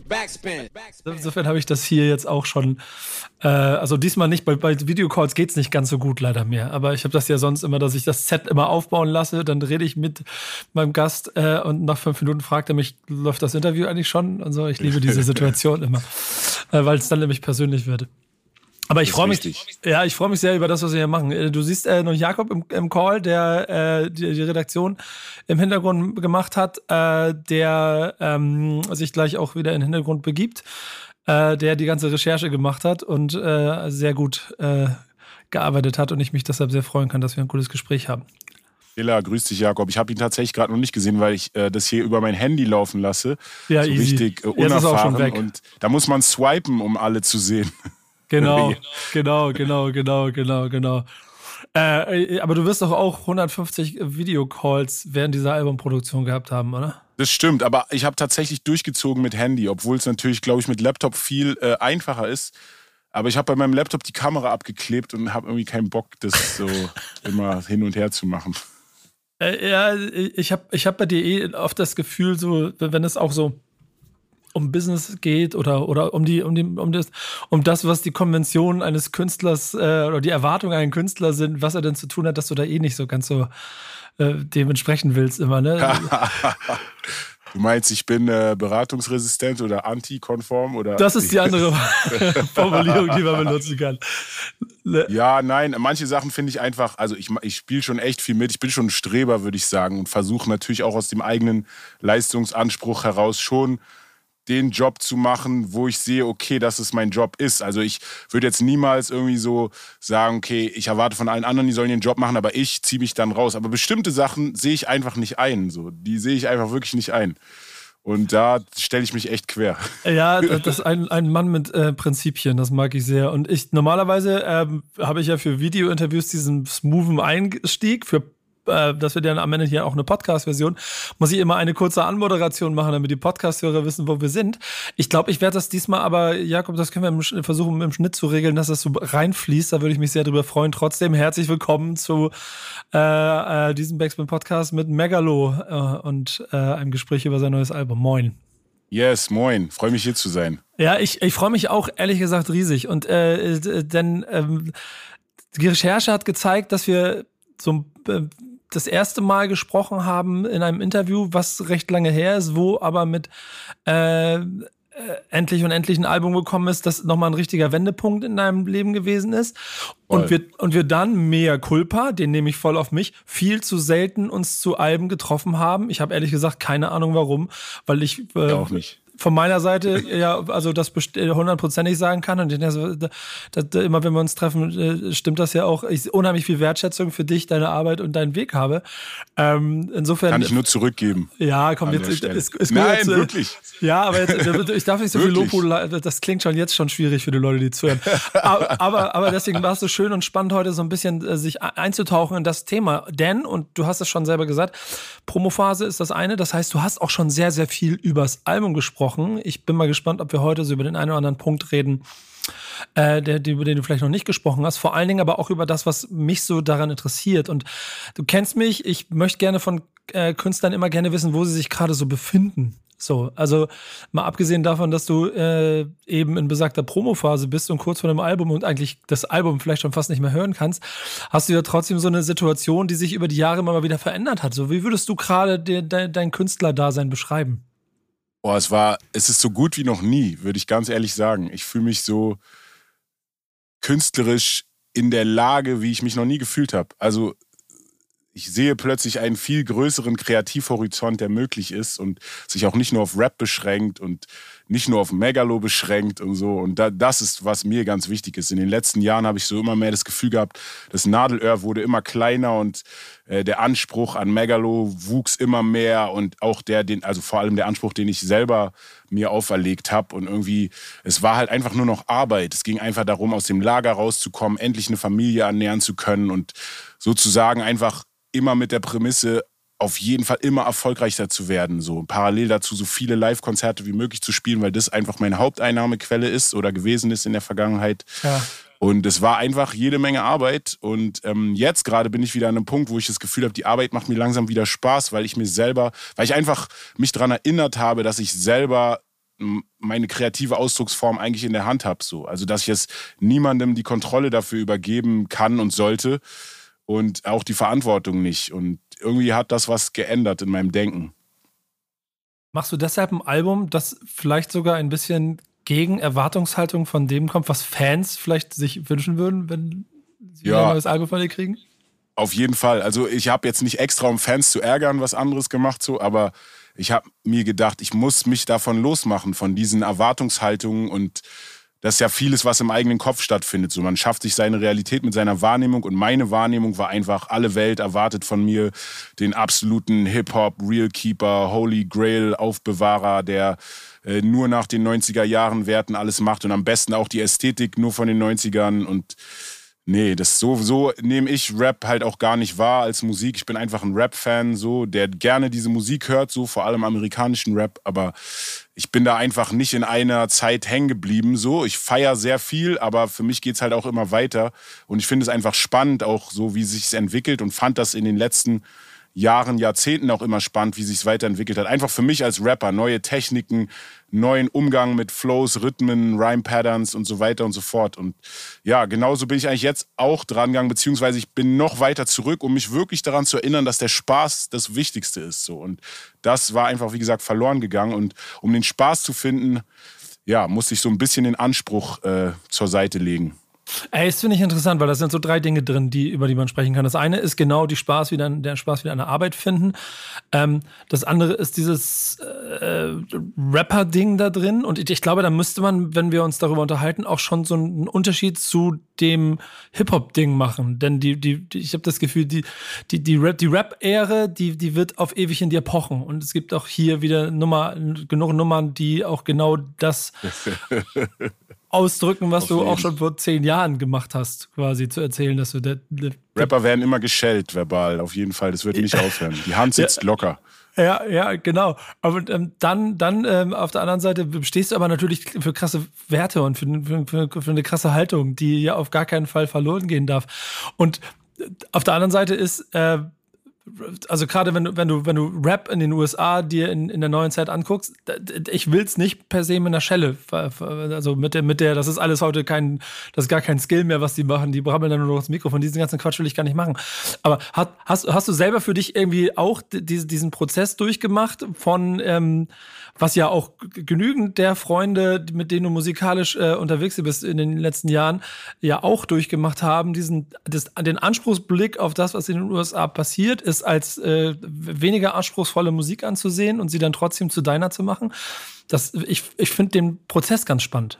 Backspin. Insofern habe ich das hier jetzt auch schon. Äh, also diesmal nicht, bei, bei Videocalls geht es nicht ganz so gut leider mehr. Aber ich habe das ja sonst immer, dass ich das Set immer aufbauen lasse. Dann rede ich mit meinem Gast äh, und nach fünf Minuten fragt er mich, läuft das Interview eigentlich schon? Und so. Ich liebe diese Situation immer, äh, weil es dann nämlich persönlich wird. Aber ich freue mich, ja, ich freue mich sehr über das, was wir hier machen. Äh, du siehst äh, noch Jakob im, im Call, der äh, die, die, Redaktion im Hintergrund gemacht hat, äh, der ähm, sich gleich auch wieder in den Hintergrund begibt, äh, der die ganze Recherche gemacht hat und äh, sehr gut gearbeitet hat und ich mich deshalb sehr freuen kann, dass wir ein gutes Gespräch haben. Ella, grüß dich, Jakob. Ich habe ihn tatsächlich gerade noch nicht gesehen, weil ich äh, das hier über mein Handy laufen lasse. Ja, so easy. richtig äh, unerfahren. Und da muss man swipen, um alle zu sehen. Genau, genau, genau, genau, genau, genau. Äh, aber du wirst doch auch 150 Videocalls während dieser Albumproduktion gehabt haben, oder? Das stimmt, aber ich habe tatsächlich durchgezogen mit Handy, obwohl es natürlich, glaube ich, mit Laptop viel äh, einfacher ist. Aber ich habe bei meinem Laptop die Kamera abgeklebt und habe irgendwie keinen Bock, das so immer hin und her zu machen. Äh, ja, ich habe ich hab bei dir eh oft das Gefühl, so, wenn es auch so um Business geht oder, oder um, die, um, die, um, das, um das, was die Konventionen eines Künstlers äh, oder die Erwartungen an einen Künstler sind, was er denn zu tun hat, dass du da eh nicht so ganz so äh, dementsprechend willst immer, ne? Du meinst, ich bin äh, beratungsresistent oder antikonform oder? Das ist die andere Formulierung, die man benutzen kann. Ne? Ja, nein, manche Sachen finde ich einfach, also ich, ich spiele schon echt viel mit. Ich bin schon ein Streber, würde ich sagen, und versuche natürlich auch aus dem eigenen Leistungsanspruch heraus schon den Job zu machen, wo ich sehe, okay, dass es mein Job ist. Also ich würde jetzt niemals irgendwie so sagen, okay, ich erwarte von allen anderen, die sollen ihren Job machen, aber ich ziehe mich dann raus. Aber bestimmte Sachen sehe ich einfach nicht ein. So. Die sehe ich einfach wirklich nicht ein. Und da stelle ich mich echt quer. Ja, das ist ein, ein Mann mit äh, Prinzipien, das mag ich sehr. Und ich normalerweise ähm, habe ich ja für Video-Interviews diesen smoothen Einstieg. Für äh, das wird ja am Ende hier auch eine Podcast-Version, muss ich immer eine kurze Anmoderation machen, damit die Podcast-Hörer wissen, wo wir sind. Ich glaube, ich werde das diesmal aber, Jakob, das können wir im, versuchen im Schnitt zu regeln, dass das so reinfließt. Da würde ich mich sehr drüber freuen. Trotzdem herzlich willkommen zu äh, äh, diesem Backspin-Podcast mit Megalo äh, und äh, einem Gespräch über sein neues Album. Moin. Yes, moin. Freue mich hier zu sein. Ja, ich, ich freue mich auch ehrlich gesagt riesig. Und äh, denn ähm, die Recherche hat gezeigt, dass wir so äh, das erste Mal gesprochen haben in einem Interview, was recht lange her ist, wo aber mit äh, äh, endlich und endlich ein Album gekommen ist, das nochmal ein richtiger Wendepunkt in deinem Leben gewesen ist. Und wir, und wir dann mehr Culpa, den nehme ich voll auf mich, viel zu selten uns zu Alben getroffen haben. Ich habe ehrlich gesagt keine Ahnung warum, weil ich äh, ja, auch nicht von meiner Seite ja, also das hundertprozentig sagen kann. Und das, das, immer wenn wir uns treffen, äh, stimmt das ja auch. Ich unheimlich viel Wertschätzung für dich, deine Arbeit und deinen Weg habe. Ähm, insofern. Kann ich nur zurückgeben. Ja, komm, jetzt ist, ist, ist Nein, jetzt, wirklich. Ja, aber jetzt, ich darf nicht so viel Lob Das klingt schon jetzt schon schwierig für die Leute, die zuhören. aber, aber, aber deswegen war es so schön und spannend, heute so ein bisschen äh, sich einzutauchen in das Thema. Denn, und du hast es schon selber gesagt, Promophase ist das eine. Das heißt, du hast auch schon sehr, sehr viel übers Album gesprochen gesprochen. Ich bin mal gespannt, ob wir heute so über den einen oder anderen Punkt reden, äh, der, über den du vielleicht noch nicht gesprochen hast. Vor allen Dingen aber auch über das, was mich so daran interessiert. Und du kennst mich, ich möchte gerne von äh, Künstlern immer gerne wissen, wo sie sich gerade so befinden. So, also mal abgesehen davon, dass du äh, eben in besagter Promophase bist und kurz vor dem Album und eigentlich das Album vielleicht schon fast nicht mehr hören kannst, hast du ja trotzdem so eine Situation, die sich über die Jahre immer mal wieder verändert hat. So, wie würdest du gerade de, de, dein Künstlerdasein beschreiben? Boah, es war, es ist so gut wie noch nie, würde ich ganz ehrlich sagen. Ich fühle mich so künstlerisch in der Lage, wie ich mich noch nie gefühlt habe. Also ich sehe plötzlich einen viel größeren Kreativhorizont, der möglich ist und sich auch nicht nur auf Rap beschränkt und nicht nur auf Megalo beschränkt und so. Und da, das ist, was mir ganz wichtig ist. In den letzten Jahren habe ich so immer mehr das Gefühl gehabt, das Nadelöhr wurde immer kleiner und äh, der Anspruch an Megalo wuchs immer mehr und auch der, den, also vor allem der Anspruch, den ich selber mir auferlegt habe. Und irgendwie, es war halt einfach nur noch Arbeit. Es ging einfach darum, aus dem Lager rauszukommen, endlich eine Familie ernähren zu können und sozusagen einfach immer mit der Prämisse, auf jeden Fall immer erfolgreicher zu werden. So parallel dazu so viele Live-Konzerte wie möglich zu spielen, weil das einfach meine Haupteinnahmequelle ist oder gewesen ist in der Vergangenheit. Ja. Und es war einfach jede Menge Arbeit. Und ähm, jetzt gerade bin ich wieder an einem Punkt, wo ich das Gefühl habe, die Arbeit macht mir langsam wieder Spaß, weil ich mir selber, weil ich einfach mich daran erinnert habe, dass ich selber meine kreative Ausdrucksform eigentlich in der Hand habe. So. Also dass ich jetzt niemandem die Kontrolle dafür übergeben kann und sollte und auch die Verantwortung nicht. Und irgendwie hat das was geändert in meinem Denken. Machst du deshalb ein Album, das vielleicht sogar ein bisschen gegen Erwartungshaltung von dem kommt, was Fans vielleicht sich wünschen würden, wenn sie ja. ein neues Album von dir kriegen? Auf jeden Fall. Also ich habe jetzt nicht extra, um Fans zu ärgern, was anderes gemacht, so, aber ich habe mir gedacht, ich muss mich davon losmachen, von diesen Erwartungshaltungen und das ist ja vieles, was im eigenen Kopf stattfindet. So, man schafft sich seine Realität mit seiner Wahrnehmung und meine Wahrnehmung war einfach, alle Welt erwartet von mir den absoluten Hip-Hop, Real Keeper, Holy Grail Aufbewahrer, der äh, nur nach den 90er Jahren Werten alles macht und am besten auch die Ästhetik nur von den 90ern und Nee, das so, so nehme ich Rap halt auch gar nicht wahr als Musik. Ich bin einfach ein Rap-Fan, so, der gerne diese Musik hört, so vor allem amerikanischen Rap, aber ich bin da einfach nicht in einer Zeit hängen geblieben. So, ich feiere sehr viel, aber für mich geht es halt auch immer weiter. Und ich finde es einfach spannend, auch so, wie sich es entwickelt und fand das in den letzten Jahren, Jahrzehnten auch immer spannend, wie sich es weiterentwickelt hat. Einfach für mich als Rapper, neue Techniken, neuen Umgang mit Flows, Rhythmen, Rhyme-Patterns und so weiter und so fort. Und ja, genauso bin ich eigentlich jetzt auch dran gegangen, beziehungsweise ich bin noch weiter zurück, um mich wirklich daran zu erinnern, dass der Spaß das Wichtigste ist. So. Und das war einfach, wie gesagt, verloren gegangen. Und um den Spaß zu finden, ja, musste ich so ein bisschen den Anspruch äh, zur Seite legen. Ey, das finde ich interessant, weil da sind so drei Dinge drin, die, über die man sprechen kann. Das eine ist genau die Spaß wieder, der Spaß wieder an der Arbeit finden. Ähm, das andere ist dieses äh, Rapper-Ding da drin. Und ich, ich, glaube, da müsste man, wenn wir uns darüber unterhalten, auch schon so einen Unterschied zu dem Hip-Hop-Ding machen. Denn die, die, die ich habe das Gefühl, die, die, die Rap-Ära, die, die wird auf ewig in dir pochen. Und es gibt auch hier wieder Nummer, genug Nummern, die auch genau das ausdrücken, was du auch schon vor zehn Jahren gemacht hast, quasi zu erzählen, dass du der, der Rapper werden immer geschellt verbal, auf jeden Fall. Das wird nicht aufhören. Die Hand sitzt ja. locker. Ja, ja, genau. Aber ähm, dann, dann ähm, auf der anderen Seite stehst du aber natürlich für krasse Werte und für, für, für eine krasse Haltung, die ja auf gar keinen Fall verloren gehen darf. Und äh, auf der anderen Seite ist, äh, also gerade wenn du, wenn du, wenn du Rap in den USA dir in, in der neuen Zeit anguckst, ich will es nicht per se mit einer Schelle. Also mit der, mit der, das ist alles heute kein, das ist gar kein Skill mehr, was die machen. Die brabbeln dann nur noch das Mikrofon. Diesen ganzen Quatsch will ich gar nicht machen. Aber hast, hast, hast du selber für dich irgendwie auch diesen Prozess durchgemacht von ähm, was ja auch genügend der Freunde, mit denen du musikalisch äh, unterwegs bist in den letzten Jahren, ja auch durchgemacht haben, diesen, das, den Anspruchsblick auf das, was in den USA passiert, ist als äh, weniger anspruchsvolle Musik anzusehen und sie dann trotzdem zu deiner zu machen. Das, ich ich finde den Prozess ganz spannend.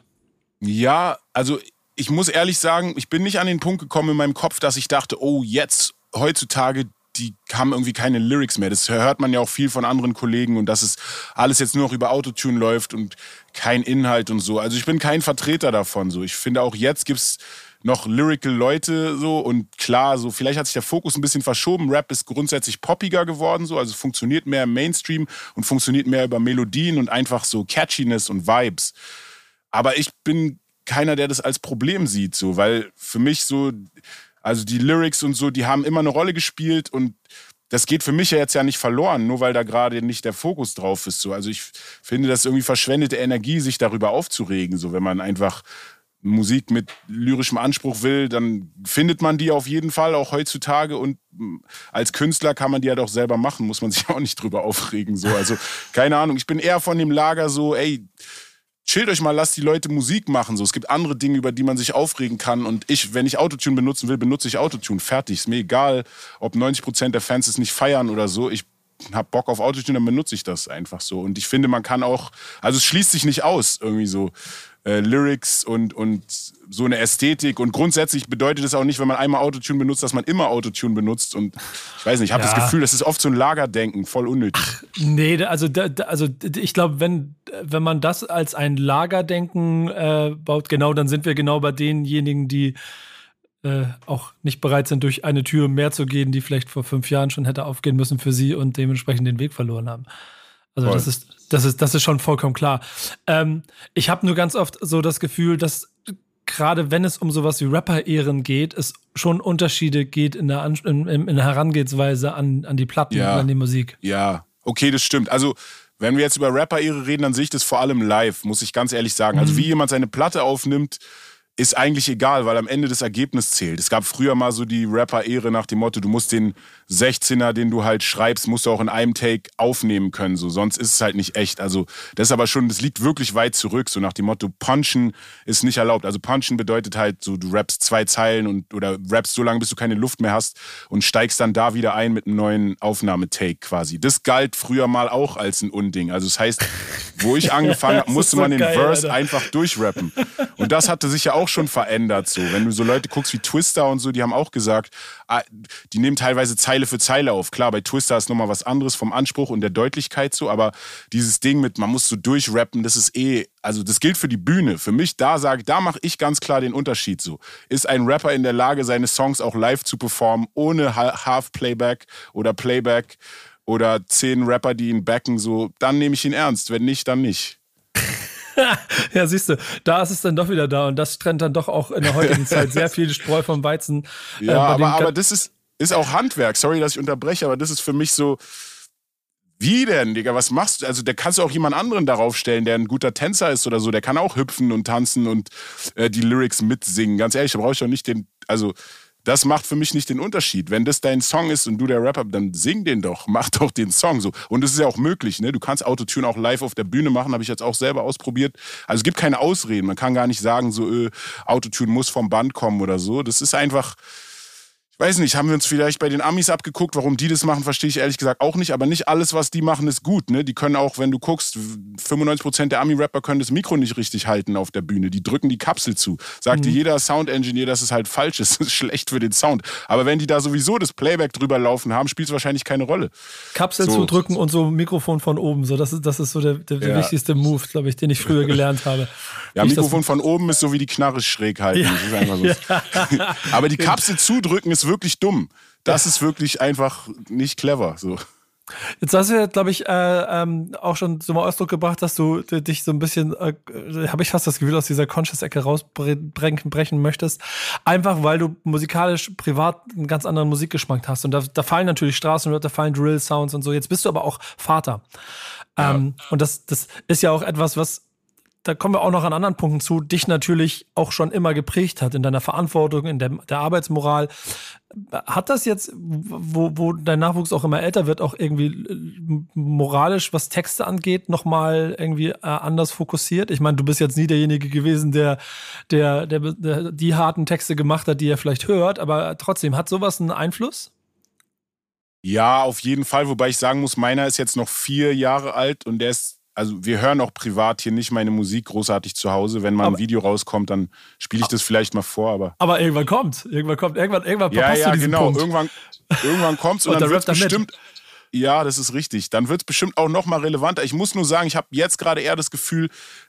Ja, also ich muss ehrlich sagen, ich bin nicht an den Punkt gekommen in meinem Kopf, dass ich dachte, oh, jetzt heutzutage die haben irgendwie keine Lyrics mehr. Das hört man ja auch viel von anderen Kollegen und dass es alles jetzt nur noch über Autotune läuft und kein Inhalt und so. Also ich bin kein Vertreter davon. So, ich finde auch jetzt gibt's noch lyrical Leute so und klar, so vielleicht hat sich der Fokus ein bisschen verschoben. Rap ist grundsätzlich poppiger geworden, so also funktioniert mehr im Mainstream und funktioniert mehr über Melodien und einfach so Catchiness und Vibes. Aber ich bin keiner, der das als Problem sieht, so, weil für mich so also die Lyrics und so, die haben immer eine Rolle gespielt und das geht für mich ja jetzt ja nicht verloren, nur weil da gerade nicht der Fokus drauf ist. So. Also ich finde das irgendwie verschwendete Energie, sich darüber aufzuregen. So, wenn man einfach Musik mit lyrischem Anspruch will, dann findet man die auf jeden Fall auch heutzutage und als Künstler kann man die ja doch selber machen, muss man sich auch nicht drüber aufregen. So. Also keine Ahnung, ich bin eher von dem Lager so, ey, chillt euch mal, lasst die Leute Musik machen. So, es gibt andere Dinge, über die man sich aufregen kann. Und ich, wenn ich Autotune benutzen will, benutze ich Autotune. Fertig. Ist mir egal, ob 90% der Fans es nicht feiern oder so. Ich hab Bock auf Autotune, dann benutze ich das einfach so. Und ich finde, man kann auch, also es schließt sich nicht aus, irgendwie so äh, Lyrics und, und so eine Ästhetik. Und grundsätzlich bedeutet es auch nicht, wenn man einmal Autotune benutzt, dass man immer Autotune benutzt. Und ich weiß nicht, ich habe ja. das Gefühl, das ist oft so ein Lagerdenken, voll unnötig. Ach, nee, also, da, also ich glaube, wenn, wenn man das als ein Lagerdenken äh, baut, genau, dann sind wir genau bei denjenigen, die äh, auch nicht bereit sind, durch eine Tür mehr zu gehen, die vielleicht vor fünf Jahren schon hätte aufgehen müssen für sie und dementsprechend den Weg verloren haben. Also Voll. das ist, das ist, das ist schon vollkommen klar. Ähm, ich habe nur ganz oft so das Gefühl, dass gerade wenn es um sowas wie Rapper-Ehren geht, es schon Unterschiede geht in der, in, in der Herangehensweise an, an die Platten ja. und an die Musik. Ja, okay, das stimmt. Also wenn wir jetzt über Rapper-Ehre reden, dann sehe ich das vor allem live, muss ich ganz ehrlich sagen. Also mhm. wie jemand seine Platte aufnimmt, ist eigentlich egal, weil am Ende das Ergebnis zählt. Es gab früher mal so die Rapper-Ehre nach dem Motto, du musst den 16er, den du halt schreibst, musst du auch in einem Take aufnehmen können, so sonst ist es halt nicht echt. Also das ist aber schon, das liegt wirklich weit zurück, so nach dem Motto, Punchen ist nicht erlaubt. Also Punchen bedeutet halt so, du rappst zwei Zeilen und oder rappst so lange, bis du keine Luft mehr hast und steigst dann da wieder ein mit einem neuen Aufnahmetake quasi. Das galt früher mal auch als ein Unding. Also das heißt, wo ich angefangen habe, musste so man den geil, Verse Alter. einfach durchrappen. Und das hatte sich ja auch schon verändert, so. Wenn du so Leute guckst wie Twister und so, die haben auch gesagt, die nehmen teilweise Zeile für Zeile auf. Klar, bei Twister ist nochmal was anderes vom Anspruch und der Deutlichkeit so, aber dieses Ding mit, man muss so durchrappen, das ist eh, also das gilt für die Bühne. Für mich, da sage da mache ich ganz klar den Unterschied so. Ist ein Rapper in der Lage, seine Songs auch live zu performen, ohne Half-Playback oder Playback oder zehn Rapper, die ihn backen, so, dann nehme ich ihn ernst. Wenn nicht, dann nicht. ja, siehst du, da ist es dann doch wieder da und das trennt dann doch auch in der heutigen Zeit sehr viel Spreu vom Weizen. Ja, äh, aber, aber das ist, ist auch Handwerk. Sorry, dass ich unterbreche, aber das ist für mich so. Wie denn, Digga? Was machst du? Also, der kannst du auch jemand anderen darauf stellen, der ein guter Tänzer ist oder so. Der kann auch hüpfen und tanzen und äh, die Lyrics mitsingen. Ganz ehrlich, da brauche ich doch nicht den. Also, das macht für mich nicht den Unterschied. Wenn das dein Song ist und du der Rapper, dann sing den doch, mach doch den Song so. Und das ist ja auch möglich, ne? Du kannst Autotune auch live auf der Bühne machen, habe ich jetzt auch selber ausprobiert. Also es gibt keine Ausreden. Man kann gar nicht sagen, so äh, Autotune muss vom Band kommen oder so. Das ist einfach weiß nicht, haben wir uns vielleicht bei den Amis abgeguckt, warum die das machen, verstehe ich ehrlich gesagt auch nicht. Aber nicht alles, was die machen, ist gut. Ne? Die können auch, wenn du guckst, 95% der Ami-Rapper können das Mikro nicht richtig halten auf der Bühne. Die drücken die Kapsel zu. Sagte mhm. jeder Sound-Engineer, dass es halt falsch ist. Das ist schlecht für den Sound. Aber wenn die da sowieso das Playback drüber laufen haben, spielt es wahrscheinlich keine Rolle. Kapsel so. drücken und so Mikrofon von oben. So, das, ist, das ist so der, der, der wichtigste Move, glaube ich, den ich früher gelernt habe. ja, Mikrofon von oben ist so wie die Knarre schräg halten. Ja. So. Ja. Aber die Kapsel zudrücken ist wirklich dumm. Das ist wirklich einfach nicht clever. So. Jetzt hast du ja, glaube ich, äh, ähm, auch schon zum Ausdruck gebracht, dass du dich so ein bisschen, äh, habe ich fast das Gefühl, aus dieser Conscious-Ecke rausbrechen möchtest. Einfach, weil du musikalisch privat einen ganz anderen Musikgeschmack hast. Und da, da fallen natürlich Straßen, da fallen Drill-Sounds und so. Jetzt bist du aber auch Vater. Ja. Ähm, und das, das ist ja auch etwas, was da kommen wir auch noch an anderen Punkten zu, dich natürlich auch schon immer geprägt hat in deiner Verantwortung, in der, der Arbeitsmoral. Hat das jetzt, wo, wo dein Nachwuchs auch immer älter wird, auch irgendwie äh, moralisch, was Texte angeht, nochmal irgendwie äh, anders fokussiert? Ich meine, du bist jetzt nie derjenige gewesen, der, der, der, der die harten Texte gemacht hat, die er vielleicht hört, aber trotzdem, hat sowas einen Einfluss? Ja, auf jeden Fall, wobei ich sagen muss, meiner ist jetzt noch vier Jahre alt und der ist also wir hören auch privat hier nicht meine Musik großartig zu Hause. Wenn mal aber, ein Video rauskommt, dann spiele ich das vielleicht mal vor. Aber, aber irgendwann kommt, irgendwann kommt, irgendwann, irgendwann ja, ja, genau. Punkt. Irgendwann, irgendwann kommt und, und dann wird bestimmt. Ja, das ist richtig. Dann wird es bestimmt auch noch mal relevanter. Ich muss nur sagen, ich habe jetzt gerade eher das Gefühl,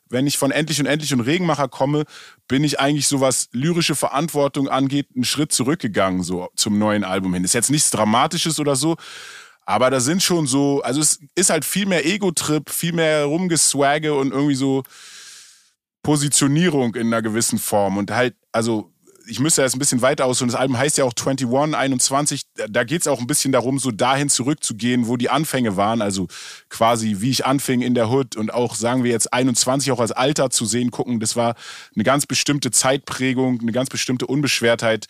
wenn ich von Endlich und Endlich und Regenmacher komme, bin ich eigentlich so was lyrische Verantwortung angeht, einen Schritt zurückgegangen so zum neuen Album hin. Ist jetzt nichts Dramatisches oder so, aber da sind schon so, also es ist halt viel mehr Ego-Trip, viel mehr Rumgeswagge und irgendwie so Positionierung in einer gewissen Form. Und halt, also ich müsste jetzt ein bisschen weiter aus und das Album heißt ja auch 21, 21. Da geht es auch ein bisschen darum, so dahin zurückzugehen, wo die Anfänge waren. Also quasi, wie ich anfing in der Hood und auch, sagen wir jetzt, 21 auch als Alter zu sehen, gucken. Das war eine ganz bestimmte Zeitprägung, eine ganz bestimmte Unbeschwertheit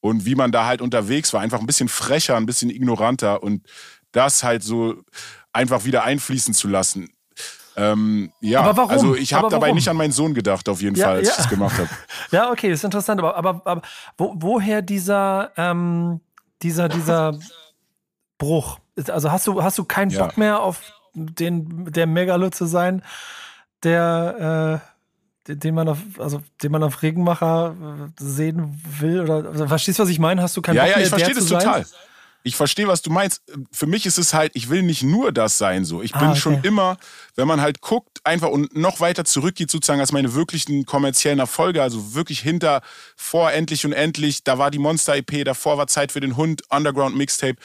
und wie man da halt unterwegs war. Einfach ein bisschen frecher, ein bisschen ignoranter und das halt so einfach wieder einfließen zu lassen. Ähm, ja, aber warum? also ich habe dabei nicht an meinen Sohn gedacht, auf jeden ja, Fall, als ja. ich das gemacht habe. ja, okay, ist interessant, aber, aber, aber wo, woher dieser, ähm, dieser, dieser Bruch? Also hast du, hast du keinen ja. Bock mehr auf den, der Megalo zu sein, der, äh, den man auf, also den man auf Regenmacher äh, sehen will? Oder also, verstehst du, was ich meine? Hast du keinen ja, Bock ja, mehr? Ja, ich verstehe das total. Sein? Ich verstehe, was du meinst. Für mich ist es halt, ich will nicht nur das sein so. Ich ah, bin okay. schon immer, wenn man halt guckt, einfach und noch weiter zurückgeht sozusagen als meine wirklichen kommerziellen Erfolge, also wirklich hinter vor endlich und endlich, da war die Monster EP, davor war Zeit für den Hund, Underground Mixtape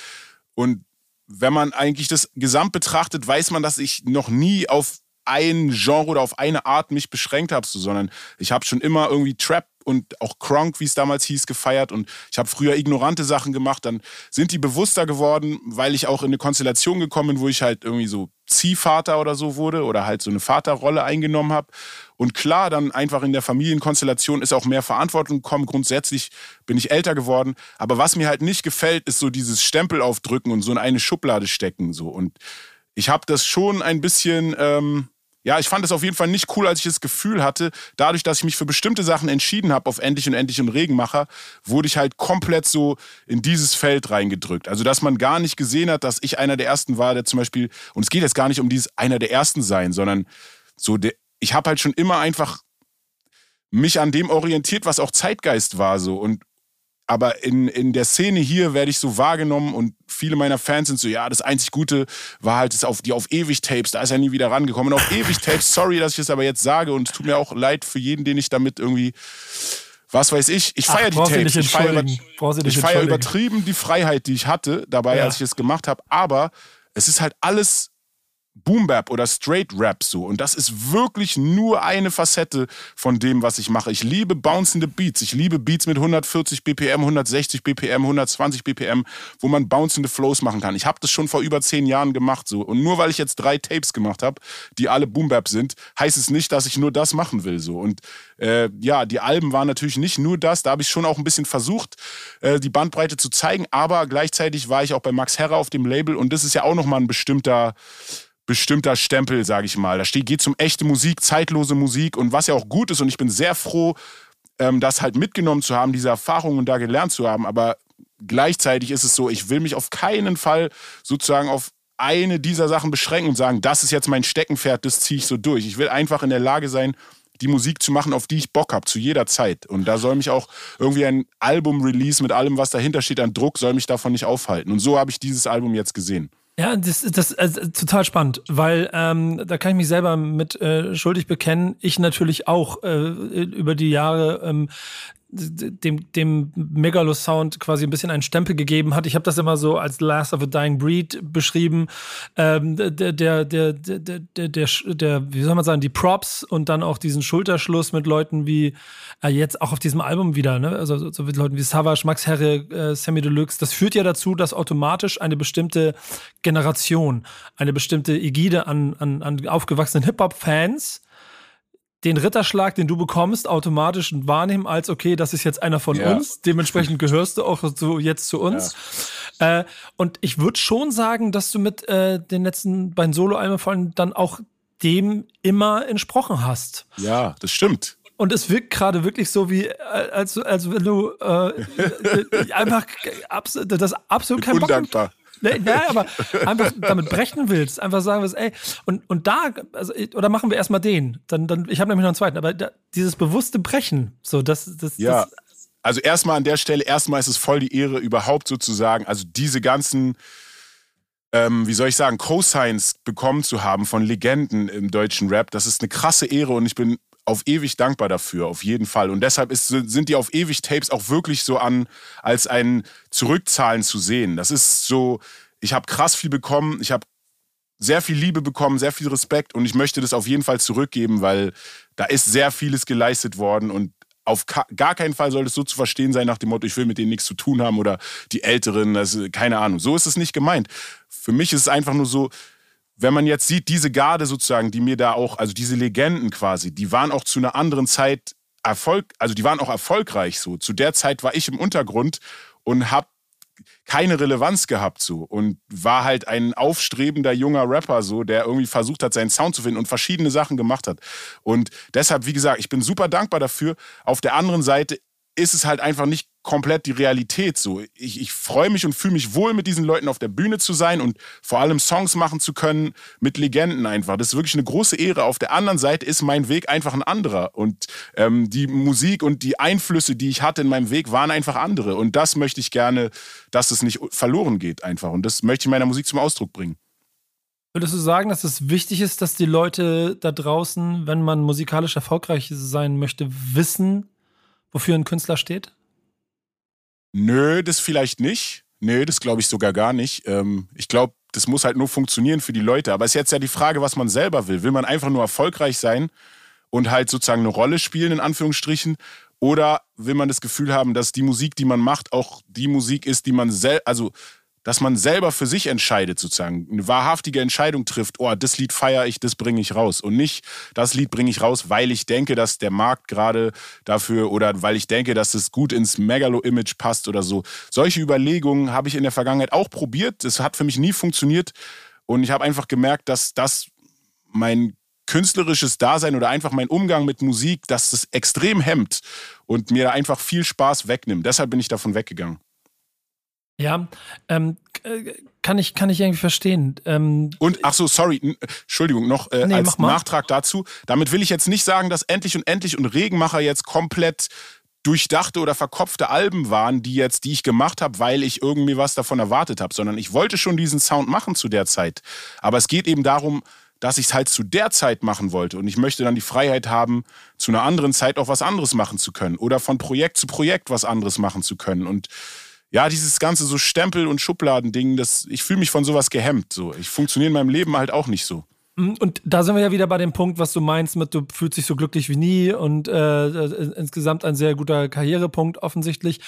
und wenn man eigentlich das Gesamt betrachtet, weiß man, dass ich noch nie auf ein Genre oder auf eine Art mich beschränkt habe, so, sondern ich habe schon immer irgendwie Trap und auch Kronk, wie es damals hieß, gefeiert und ich habe früher ignorante Sachen gemacht, dann sind die bewusster geworden, weil ich auch in eine Konstellation gekommen bin, wo ich halt irgendwie so Ziehvater oder so wurde oder halt so eine Vaterrolle eingenommen habe und klar, dann einfach in der Familienkonstellation ist auch mehr Verantwortung gekommen. Grundsätzlich bin ich älter geworden. Aber was mir halt nicht gefällt, ist so dieses Stempel aufdrücken und so in eine Schublade stecken. So. Und ich habe das schon ein bisschen, ähm, ja, ich fand es auf jeden Fall nicht cool, als ich das Gefühl hatte, dadurch, dass ich mich für bestimmte Sachen entschieden habe, auf Endlich und Endlich und Regenmacher, wurde ich halt komplett so in dieses Feld reingedrückt. Also, dass man gar nicht gesehen hat, dass ich einer der Ersten war, der zum Beispiel, und es geht jetzt gar nicht um dieses einer der Ersten sein, sondern so der, ich habe halt schon immer einfach mich an dem orientiert, was auch Zeitgeist war so und aber in, in der Szene hier werde ich so wahrgenommen und viele meiner Fans sind so, ja, das einzig Gute war halt das auf, die auf Ewig-Tapes, da ist er nie wieder rangekommen. Und auf Ewig-Tapes, sorry, dass ich das aber jetzt sage und es tut mir auch leid für jeden, den ich damit irgendwie, was weiß ich, ich feiere die Tapes. Ich feiere feier übertrieben die Freiheit, die ich hatte dabei, ja. als ich es gemacht habe, aber es ist halt alles Boom Bap oder Straight Rap so. Und das ist wirklich nur eine Facette von dem, was ich mache. Ich liebe bouncende Beats. Ich liebe Beats mit 140 BPM, 160 BPM, 120 BPM, wo man bouncende Flows machen kann. Ich habe das schon vor über zehn Jahren gemacht so. Und nur weil ich jetzt drei Tapes gemacht habe, die alle Boom Bap sind, heißt es nicht, dass ich nur das machen will so. Und äh, ja, die Alben waren natürlich nicht nur das. Da habe ich schon auch ein bisschen versucht, äh, die Bandbreite zu zeigen. Aber gleichzeitig war ich auch bei Max Herrer auf dem Label und das ist ja auch nochmal ein bestimmter bestimmter Stempel, sage ich mal. Da steht, geht um echte Musik, zeitlose Musik und was ja auch gut ist. Und ich bin sehr froh, ähm, das halt mitgenommen zu haben, diese Erfahrungen da gelernt zu haben. Aber gleichzeitig ist es so, ich will mich auf keinen Fall sozusagen auf eine dieser Sachen beschränken und sagen, das ist jetzt mein Steckenpferd, das ziehe ich so durch. Ich will einfach in der Lage sein, die Musik zu machen, auf die ich Bock habe, zu jeder Zeit. Und da soll mich auch irgendwie ein Album-Release mit allem, was dahinter steht an Druck, soll mich davon nicht aufhalten. Und so habe ich dieses Album jetzt gesehen. Ja, das, das also, total spannend, weil ähm, da kann ich mich selber mit äh, schuldig bekennen. Ich natürlich auch äh, über die Jahre ähm, dem, dem Megalo-Sound quasi ein bisschen einen Stempel gegeben hat. Ich habe das immer so als Last of a Dying Breed beschrieben. Ähm, der, der, der, der, der, der, der, wie soll man sagen, die Props und dann auch diesen Schulterschluss mit Leuten wie äh, jetzt auch auf diesem Album wieder, ne? Also so mit Leuten wie Savage, Max Herre, äh, Sammy Deluxe. Das führt ja dazu, dass automatisch eine bestimmte Generation, eine bestimmte Ägide an, an, an aufgewachsenen Hip-Hop-Fans den Ritterschlag, den du bekommst, automatisch wahrnehmen als, okay, das ist jetzt einer von ja. uns. Dementsprechend gehörst du auch so jetzt zu uns. Ja. Äh, und ich würde schon sagen, dass du mit äh, den letzten beiden Solo-Alben vor allem dann auch dem immer entsprochen hast. Ja, das stimmt. Und es wirkt gerade wirklich so wie, äh, als, als wenn du äh, äh einfach abs das absolut kein Bock ja, aber einfach damit brechen willst, einfach sagen willst, ey, und, und da, also, oder machen wir erstmal den. Dann, dann, ich habe nämlich noch einen zweiten, aber da, dieses bewusste Brechen, so, das, das, ja. Das, also erstmal an der Stelle, erstmal ist es voll die Ehre, überhaupt sozusagen, also diese ganzen, ähm, wie soll ich sagen, Cosigns bekommen zu haben von Legenden im deutschen Rap. Das ist eine krasse Ehre und ich bin auf ewig dankbar dafür, auf jeden Fall. Und deshalb ist, sind die auf ewig Tapes auch wirklich so an, als ein Zurückzahlen zu sehen. Das ist so, ich habe krass viel bekommen, ich habe sehr viel Liebe bekommen, sehr viel Respekt und ich möchte das auf jeden Fall zurückgeben, weil da ist sehr vieles geleistet worden und auf gar keinen Fall soll es so zu verstehen sein nach dem Motto, ich will mit denen nichts zu tun haben oder die Älteren, das, keine Ahnung. So ist es nicht gemeint. Für mich ist es einfach nur so, wenn man jetzt sieht, diese Garde sozusagen, die mir da auch, also diese Legenden quasi, die waren auch zu einer anderen Zeit Erfolg, also die waren auch erfolgreich so. Zu der Zeit war ich im Untergrund und habe keine Relevanz gehabt so und war halt ein aufstrebender junger Rapper so, der irgendwie versucht hat, seinen Sound zu finden und verschiedene Sachen gemacht hat. Und deshalb, wie gesagt, ich bin super dankbar dafür. Auf der anderen Seite ist es halt einfach nicht komplett die Realität so. Ich, ich freue mich und fühle mich wohl, mit diesen Leuten auf der Bühne zu sein und vor allem Songs machen zu können mit Legenden einfach. Das ist wirklich eine große Ehre. Auf der anderen Seite ist mein Weg einfach ein anderer. Und ähm, die Musik und die Einflüsse, die ich hatte in meinem Weg, waren einfach andere. Und das möchte ich gerne, dass es nicht verloren geht einfach. Und das möchte ich in meiner Musik zum Ausdruck bringen. Würdest du sagen, dass es wichtig ist, dass die Leute da draußen, wenn man musikalisch erfolgreich sein möchte, wissen, wofür ein Künstler steht? Nö, das vielleicht nicht. Nö, das glaube ich sogar gar nicht. Ähm, ich glaube, das muss halt nur funktionieren für die Leute. Aber es ist jetzt ja die Frage, was man selber will. Will man einfach nur erfolgreich sein und halt sozusagen eine Rolle spielen, in Anführungsstrichen? Oder will man das Gefühl haben, dass die Musik, die man macht, auch die Musik ist, die man selbst, also dass man selber für sich entscheidet, sozusagen, eine wahrhaftige Entscheidung trifft, oh, das Lied feiere ich, das bringe ich raus. Und nicht, das Lied bringe ich raus, weil ich denke, dass der Markt gerade dafür oder weil ich denke, dass es gut ins Megalo-Image passt oder so. Solche Überlegungen habe ich in der Vergangenheit auch probiert. Das hat für mich nie funktioniert. Und ich habe einfach gemerkt, dass das mein künstlerisches Dasein oder einfach mein Umgang mit Musik, dass das extrem hemmt und mir einfach viel Spaß wegnimmt. Deshalb bin ich davon weggegangen. Ja, ähm, äh, kann ich, kann ich irgendwie verstehen. Ähm, und, ach so, sorry, Entschuldigung, noch äh, nee, als Nachtrag dazu. Damit will ich jetzt nicht sagen, dass Endlich und Endlich und Regenmacher jetzt komplett durchdachte oder verkopfte Alben waren, die jetzt, die ich gemacht habe, weil ich irgendwie was davon erwartet habe, sondern ich wollte schon diesen Sound machen zu der Zeit. Aber es geht eben darum, dass ich es halt zu der Zeit machen wollte. Und ich möchte dann die Freiheit haben, zu einer anderen Zeit auch was anderes machen zu können. Oder von Projekt zu Projekt was anderes machen zu können. Und ja, dieses ganze so Stempel- und Schubladending, das, ich fühle mich von sowas gehemmt. So. Ich funktioniere in meinem Leben halt auch nicht so. Mhm, und da sind wir ja wieder bei dem Punkt, was du meinst mit, du fühlst dich so glücklich wie nie und äh, äh insgesamt ein sehr guter Karrierepunkt offensichtlich.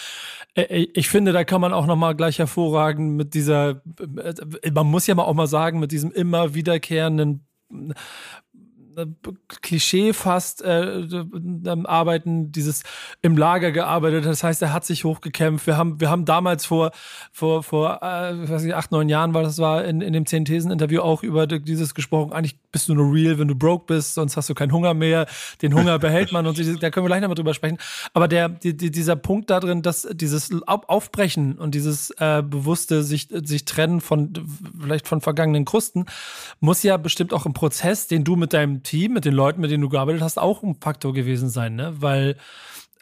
Äh, äh, ich finde, da kann man auch nochmal gleich hervorragen mit dieser, man muss ja mal auch mal sagen, mit diesem immer wiederkehrenden Klischee fast äh, arbeiten, dieses im Lager gearbeitet. Das heißt, er hat sich hochgekämpft. Wir haben, wir haben damals vor, vor, vor äh, weiß nicht, acht, neun Jahren, weil das war in, in dem Zehn-Thesen-Interview auch über dieses gesprochen. Eigentlich bist du nur real, wenn du broke bist, sonst hast du keinen Hunger mehr. Den Hunger behält man und da können wir gleich nochmal drüber sprechen. Aber der, die, die, dieser Punkt da drin, dass dieses Aufbrechen und dieses äh, bewusste sich, sich trennen von vielleicht von vergangenen Krusten, muss ja bestimmt auch im Prozess, den du mit deinem Team, mit den Leuten, mit denen du gearbeitet hast, auch ein Faktor gewesen sein, ne? Weil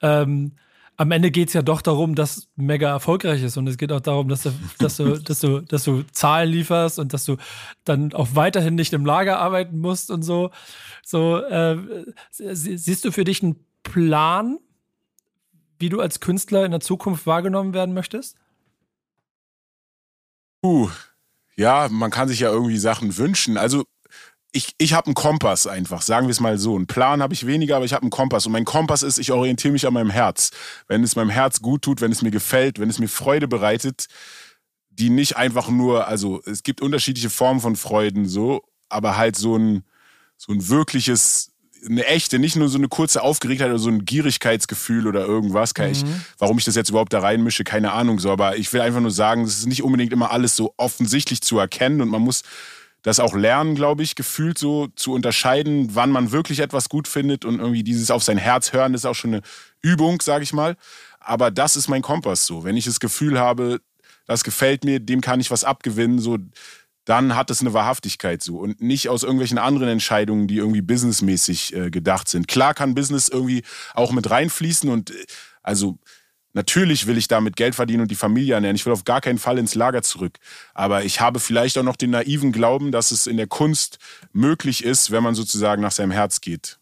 ähm, am Ende geht es ja doch darum, dass mega erfolgreich ist. Und es geht auch darum, dass du, dass du, dass du, dass du Zahlen lieferst und dass du dann auch weiterhin nicht im Lager arbeiten musst und so. So, äh, siehst du für dich einen Plan, wie du als Künstler in der Zukunft wahrgenommen werden möchtest? Uh, ja, man kann sich ja irgendwie Sachen wünschen. Also ich, ich habe einen Kompass einfach, sagen wir es mal so. Einen Plan habe ich weniger, aber ich habe einen Kompass. Und mein Kompass ist, ich orientiere mich an meinem Herz. Wenn es meinem Herz gut tut, wenn es mir gefällt, wenn es mir Freude bereitet, die nicht einfach nur, also es gibt unterschiedliche Formen von Freuden, so, aber halt so ein, so ein wirkliches, eine echte, nicht nur so eine kurze Aufgeregtheit oder so ein Gierigkeitsgefühl oder irgendwas. Mhm. Ich, warum ich das jetzt überhaupt da reinmische, keine Ahnung so. Aber ich will einfach nur sagen, es ist nicht unbedingt immer alles so offensichtlich zu erkennen und man muss das auch lernen, glaube ich, gefühlt so zu unterscheiden, wann man wirklich etwas gut findet und irgendwie dieses auf sein Herz hören, ist auch schon eine Übung, sage ich mal. Aber das ist mein Kompass so. Wenn ich das Gefühl habe, das gefällt mir, dem kann ich was abgewinnen, so, dann hat es eine Wahrhaftigkeit so und nicht aus irgendwelchen anderen Entscheidungen, die irgendwie businessmäßig äh, gedacht sind. Klar kann Business irgendwie auch mit reinfließen und äh, also Natürlich will ich damit Geld verdienen und die Familie ernähren. Ich will auf gar keinen Fall ins Lager zurück. Aber ich habe vielleicht auch noch den naiven Glauben, dass es in der Kunst möglich ist, wenn man sozusagen nach seinem Herz geht.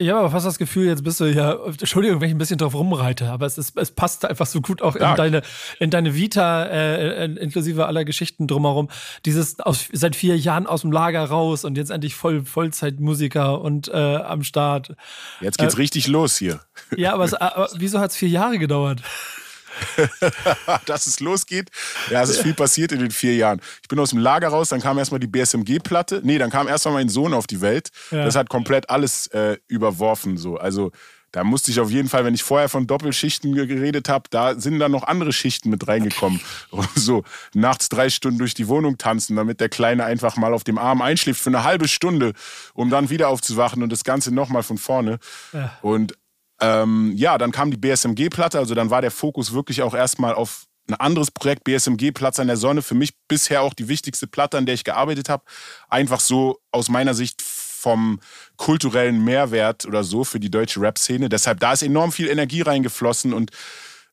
Ich habe aber fast das Gefühl, jetzt bist du ja, Entschuldigung, wenn ich ein bisschen drauf rumreite, aber es, ist, es passt einfach so gut auch in deine, in deine Vita, äh, inklusive aller Geschichten drumherum. Dieses aus, seit vier Jahren aus dem Lager raus und jetzt endlich voll Vollzeitmusiker und äh, am Start. Jetzt geht's äh, richtig los hier. Ja, aber, es, aber wieso hat es vier Jahre gedauert? dass es losgeht. Ja, es ist viel passiert in den vier Jahren. Ich bin aus dem Lager raus, dann kam erstmal die BSMG-Platte. Nee, dann kam erstmal mein Sohn auf die Welt. Ja. Das hat komplett alles äh, überworfen. So. Also da musste ich auf jeden Fall, wenn ich vorher von Doppelschichten geredet habe, da sind dann noch andere Schichten mit reingekommen. So nachts drei Stunden durch die Wohnung tanzen, damit der Kleine einfach mal auf dem Arm einschläft für eine halbe Stunde, um dann wieder aufzuwachen und das Ganze nochmal von vorne. Ja. Und ähm, ja, dann kam die BSMG-Platte, also dann war der Fokus wirklich auch erstmal auf ein anderes Projekt, BSMG, Platz an der Sonne, für mich bisher auch die wichtigste Platte, an der ich gearbeitet habe. Einfach so aus meiner Sicht vom kulturellen Mehrwert oder so für die deutsche Rap-Szene. Deshalb, da ist enorm viel Energie reingeflossen und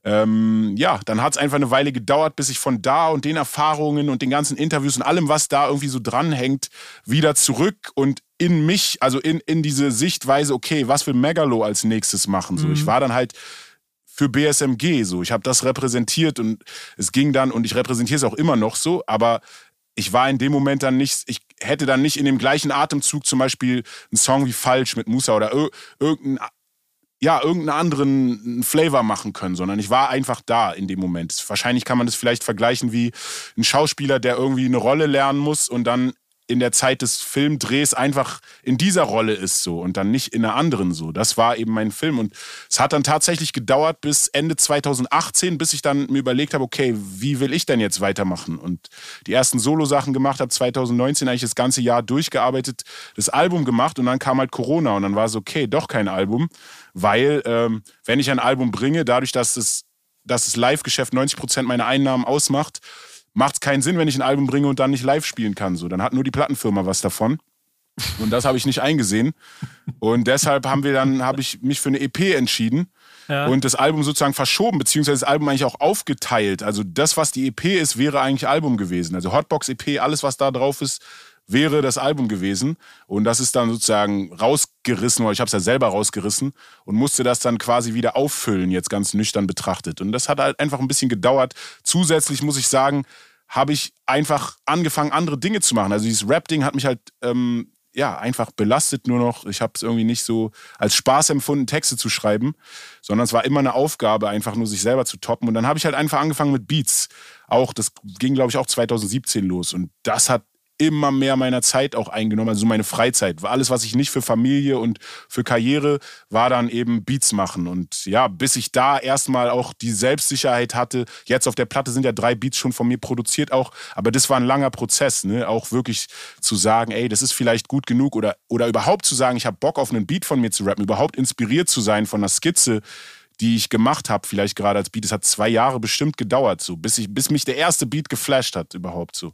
ähm, ja, dann hat es einfach eine Weile gedauert, bis ich von da und den Erfahrungen und den ganzen Interviews und allem, was da irgendwie so dranhängt, wieder zurück und in mich, also in, in diese Sichtweise, okay, was will Megalo als nächstes machen? So, mhm. ich war dann halt für BSMG so. Ich habe das repräsentiert und es ging dann, und ich repräsentiere es auch immer noch so, aber ich war in dem Moment dann nicht, ich hätte dann nicht in dem gleichen Atemzug zum Beispiel einen Song wie Falsch mit Musa oder irgendeinen ja, irgendeinen anderen Flavor machen können, sondern ich war einfach da in dem Moment. Wahrscheinlich kann man das vielleicht vergleichen wie ein Schauspieler, der irgendwie eine Rolle lernen muss und dann in der Zeit des Filmdrehs einfach in dieser Rolle ist so und dann nicht in einer anderen so. Das war eben mein Film und es hat dann tatsächlich gedauert bis Ende 2018, bis ich dann mir überlegt habe, okay, wie will ich denn jetzt weitermachen und die ersten Solo-Sachen gemacht habe, 2019 eigentlich das ganze Jahr durchgearbeitet, das Album gemacht und dann kam halt Corona und dann war es okay, doch kein Album, weil ähm, wenn ich ein Album bringe, dadurch, dass es, dass das Live-Geschäft 90 Prozent meiner Einnahmen ausmacht, macht es keinen Sinn, wenn ich ein Album bringe und dann nicht live spielen kann. So, dann hat nur die Plattenfirma was davon. Und das habe ich nicht eingesehen. Und deshalb haben wir dann, habe ich mich für eine EP entschieden ja. und das Album sozusagen verschoben, beziehungsweise das Album eigentlich auch aufgeteilt. Also das, was die EP ist, wäre eigentlich Album gewesen. Also Hotbox EP, alles, was da drauf ist, wäre das Album gewesen. Und das ist dann sozusagen rausgerissen, weil ich habe es ja selber rausgerissen und musste das dann quasi wieder auffüllen, jetzt ganz nüchtern betrachtet. Und das hat halt einfach ein bisschen gedauert. Zusätzlich muss ich sagen, habe ich einfach angefangen, andere Dinge zu machen. Also dieses Rap-Ding hat mich halt ähm, ja einfach belastet nur noch. Ich habe es irgendwie nicht so als Spaß empfunden, Texte zu schreiben, sondern es war immer eine Aufgabe, einfach nur sich selber zu toppen. Und dann habe ich halt einfach angefangen mit Beats. Auch das ging, glaube ich, auch 2017 los. Und das hat immer mehr meiner Zeit auch eingenommen, also meine Freizeit. Alles, was ich nicht für Familie und für Karriere, war dann eben Beats machen. Und ja, bis ich da erstmal auch die Selbstsicherheit hatte, jetzt auf der Platte sind ja drei Beats schon von mir produziert auch, aber das war ein langer Prozess, ne? auch wirklich zu sagen, ey, das ist vielleicht gut genug oder, oder überhaupt zu sagen, ich habe Bock auf einen Beat von mir zu rappen, überhaupt inspiriert zu sein von einer Skizze, die ich gemacht habe, vielleicht gerade als Beat. Es hat zwei Jahre bestimmt gedauert, so, bis, ich, bis mich der erste Beat geflasht hat, überhaupt so.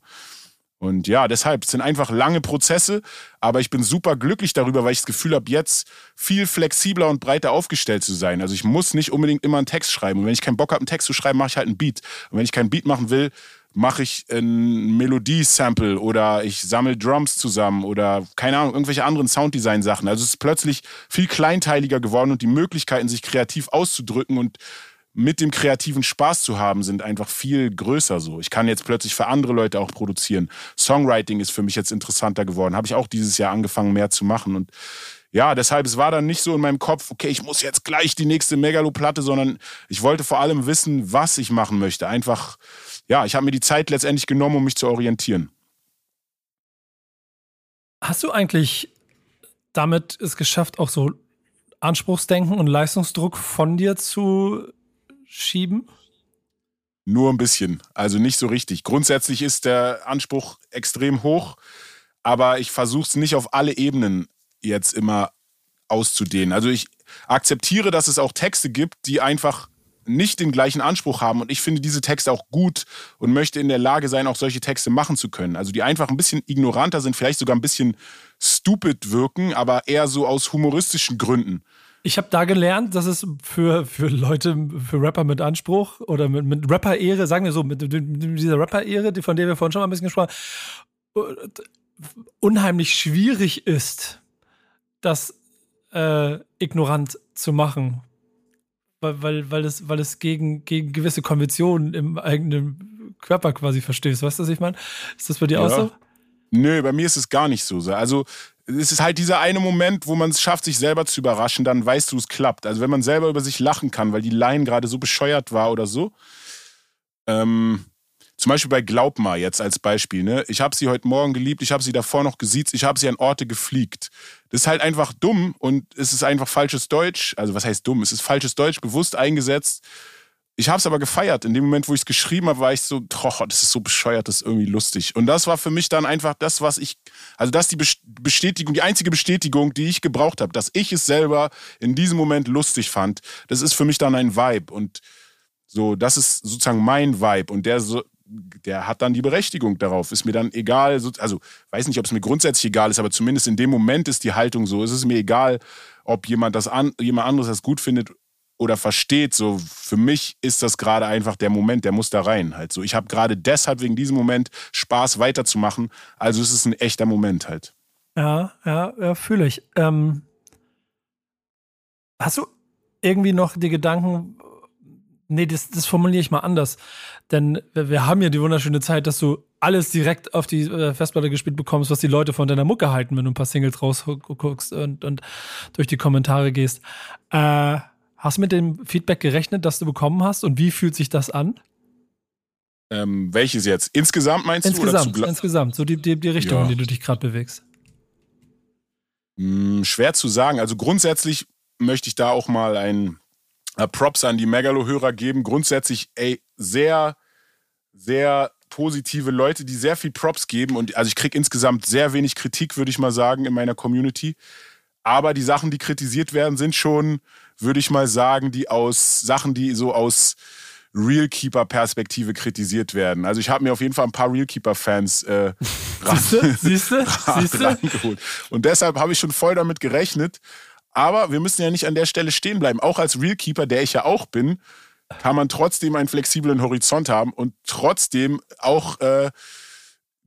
Und ja, deshalb sind einfach lange Prozesse, aber ich bin super glücklich darüber, weil ich das Gefühl habe, jetzt viel flexibler und breiter aufgestellt zu sein. Also ich muss nicht unbedingt immer einen Text schreiben. Und wenn ich keinen Bock habe, einen Text zu schreiben, mache ich halt einen Beat. Und wenn ich keinen Beat machen will, mache ich ein Melodie-Sample oder ich sammle Drums zusammen oder keine Ahnung, irgendwelche anderen Sounddesign-Sachen. Also es ist plötzlich viel kleinteiliger geworden und die Möglichkeiten, sich kreativ auszudrücken und mit dem kreativen Spaß zu haben, sind einfach viel größer so. Ich kann jetzt plötzlich für andere Leute auch produzieren. Songwriting ist für mich jetzt interessanter geworden. Habe ich auch dieses Jahr angefangen, mehr zu machen. Und ja, deshalb, es war dann nicht so in meinem Kopf, okay, ich muss jetzt gleich die nächste Megalo-Platte, sondern ich wollte vor allem wissen, was ich machen möchte. Einfach, ja, ich habe mir die Zeit letztendlich genommen, um mich zu orientieren. Hast du eigentlich damit es geschafft, auch so Anspruchsdenken und Leistungsdruck von dir zu schieben? Nur ein bisschen, also nicht so richtig. Grundsätzlich ist der Anspruch extrem hoch, aber ich versuche es nicht auf alle Ebenen jetzt immer auszudehnen. Also ich akzeptiere, dass es auch Texte gibt, die einfach nicht den gleichen Anspruch haben und ich finde diese Texte auch gut und möchte in der Lage sein, auch solche Texte machen zu können. Also die einfach ein bisschen ignoranter sind, vielleicht sogar ein bisschen stupid wirken, aber eher so aus humoristischen Gründen. Ich habe da gelernt, dass es für, für Leute, für Rapper mit Anspruch oder mit, mit Rapper-Ehre, sagen wir so, mit, mit dieser Rapper-Ehre, von der wir vorhin schon mal ein bisschen gesprochen haben, unheimlich schwierig ist, das äh, ignorant zu machen. Weil, weil, weil, es, weil es gegen, gegen gewisse Konventionen im eigenen Körper quasi verstößt. Weißt du, was ich meine? Ist das bei dir ja. auch so? Nö, bei mir ist es gar nicht so. Also es ist halt dieser eine Moment, wo man es schafft, sich selber zu überraschen, dann weißt du, es klappt. Also wenn man selber über sich lachen kann, weil die Line gerade so bescheuert war oder so. Ähm, zum Beispiel bei Glaub mal jetzt als Beispiel. Ne? Ich habe sie heute Morgen geliebt, ich habe sie davor noch gesiezt, ich habe sie an Orte gefliegt. Das ist halt einfach dumm und es ist einfach falsches Deutsch. Also was heißt dumm? Es ist falsches Deutsch, bewusst eingesetzt. Ich habe es aber gefeiert. In dem Moment, wo ich es geschrieben habe, war ich so, boah, das ist so bescheuert, das ist irgendwie lustig. Und das war für mich dann einfach das, was ich, also das ist die Bestätigung, die einzige Bestätigung, die ich gebraucht habe, dass ich es selber in diesem Moment lustig fand. Das ist für mich dann ein Vibe. Und so, das ist sozusagen mein Vibe. Und der so, der hat dann die Berechtigung darauf. Ist mir dann egal, also weiß nicht, ob es mir grundsätzlich egal ist, aber zumindest in dem Moment ist die Haltung so. Es ist mir egal, ob jemand das an, jemand anderes das gut findet oder versteht, so für mich ist das gerade einfach der Moment, der muss da rein. Halt so, ich habe gerade deshalb wegen diesem Moment Spaß weiterzumachen. Also es ist ein echter Moment halt. Ja, ja, ja fühle ich. Ähm, hast du irgendwie noch die Gedanken, Nee, das, das formuliere ich mal anders. Denn wir haben ja die wunderschöne Zeit, dass du alles direkt auf die äh, Festplatte gespielt bekommst, was die Leute von deiner Mucke halten, wenn du ein paar Singles rausguckst und, und durch die Kommentare gehst. Äh, hast du mit dem Feedback gerechnet, das du bekommen hast und wie fühlt sich das an? Ähm, welches jetzt? Insgesamt meinst insgesamt, du? Insgesamt, so die, die, die Richtung, ja. in die du dich gerade bewegst. Hm, schwer zu sagen. Also grundsätzlich möchte ich da auch mal ein äh, Props an die Megalo-Hörer geben. Grundsätzlich, ey, sehr, sehr positive Leute, die sehr viel Props geben. Und also ich kriege insgesamt sehr wenig Kritik, würde ich mal sagen, in meiner Community. Aber die Sachen, die kritisiert werden, sind schon, würde ich mal sagen, die aus Sachen, die so aus Realkeeper-Perspektive kritisiert werden. Also ich habe mir auf jeden Fall ein paar Realkeeper-Fans äh, Siehst du? rangeholt. Und deshalb habe ich schon voll damit gerechnet. Aber wir müssen ja nicht an der Stelle stehen bleiben. Auch als Realkeeper, der ich ja auch bin, kann man trotzdem einen flexiblen Horizont haben und trotzdem auch äh,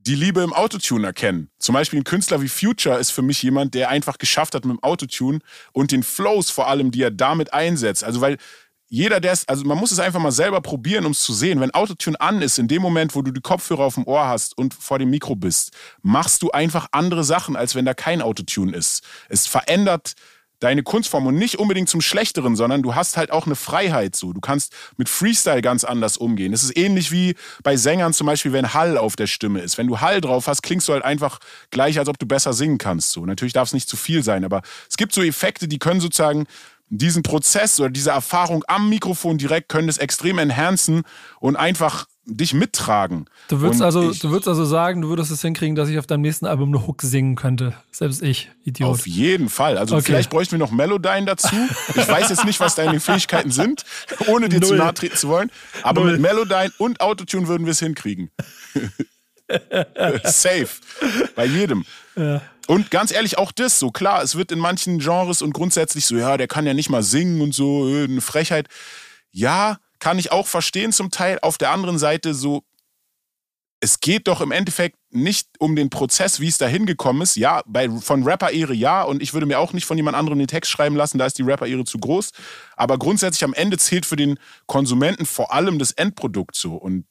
die Liebe im Autotune erkennen. Zum Beispiel ein Künstler wie Future ist für mich jemand, der einfach geschafft hat mit dem Autotune und den Flows vor allem, die er damit einsetzt. Also weil jeder, der es, also man muss es einfach mal selber probieren, um es zu sehen. Wenn Autotune an ist, in dem Moment, wo du die Kopfhörer auf dem Ohr hast und vor dem Mikro bist, machst du einfach andere Sachen, als wenn da kein Autotune ist. Es verändert deine Kunstform und nicht unbedingt zum Schlechteren, sondern du hast halt auch eine Freiheit so. Du kannst mit Freestyle ganz anders umgehen. Es ist ähnlich wie bei Sängern zum Beispiel, wenn Hall auf der Stimme ist. Wenn du Hall drauf hast, klingst du halt einfach gleich, als ob du besser singen kannst. So. Natürlich darf es nicht zu viel sein, aber es gibt so Effekte, die können sozusagen diesen Prozess oder diese Erfahrung am Mikrofon direkt können es extrem enhancen und einfach dich mittragen. Du würdest, also, ich, du würdest also sagen, du würdest es hinkriegen, dass ich auf deinem nächsten Album eine Hook singen könnte. Selbst ich, Idiot. Auf jeden Fall. Also okay. vielleicht bräuchten wir noch Melodyne dazu. Ich weiß jetzt nicht, was deine Fähigkeiten sind, ohne dir Null. zu nahe treten zu wollen. Aber Null. mit Melodyne und Autotune würden wir es hinkriegen. Safe. Bei jedem. Ja. Und ganz ehrlich, auch das, so klar, es wird in manchen Genres und grundsätzlich so, ja, der kann ja nicht mal singen und so, äh, eine Frechheit. Ja, kann ich auch verstehen zum Teil. Auf der anderen Seite so, es geht doch im Endeffekt nicht um den Prozess, wie es da hingekommen ist. Ja, bei, von Rapper-Ehre ja, und ich würde mir auch nicht von jemand anderem den Text schreiben lassen, da ist die Rapper-Ehre zu groß. Aber grundsätzlich am Ende zählt für den Konsumenten vor allem das Endprodukt so. Und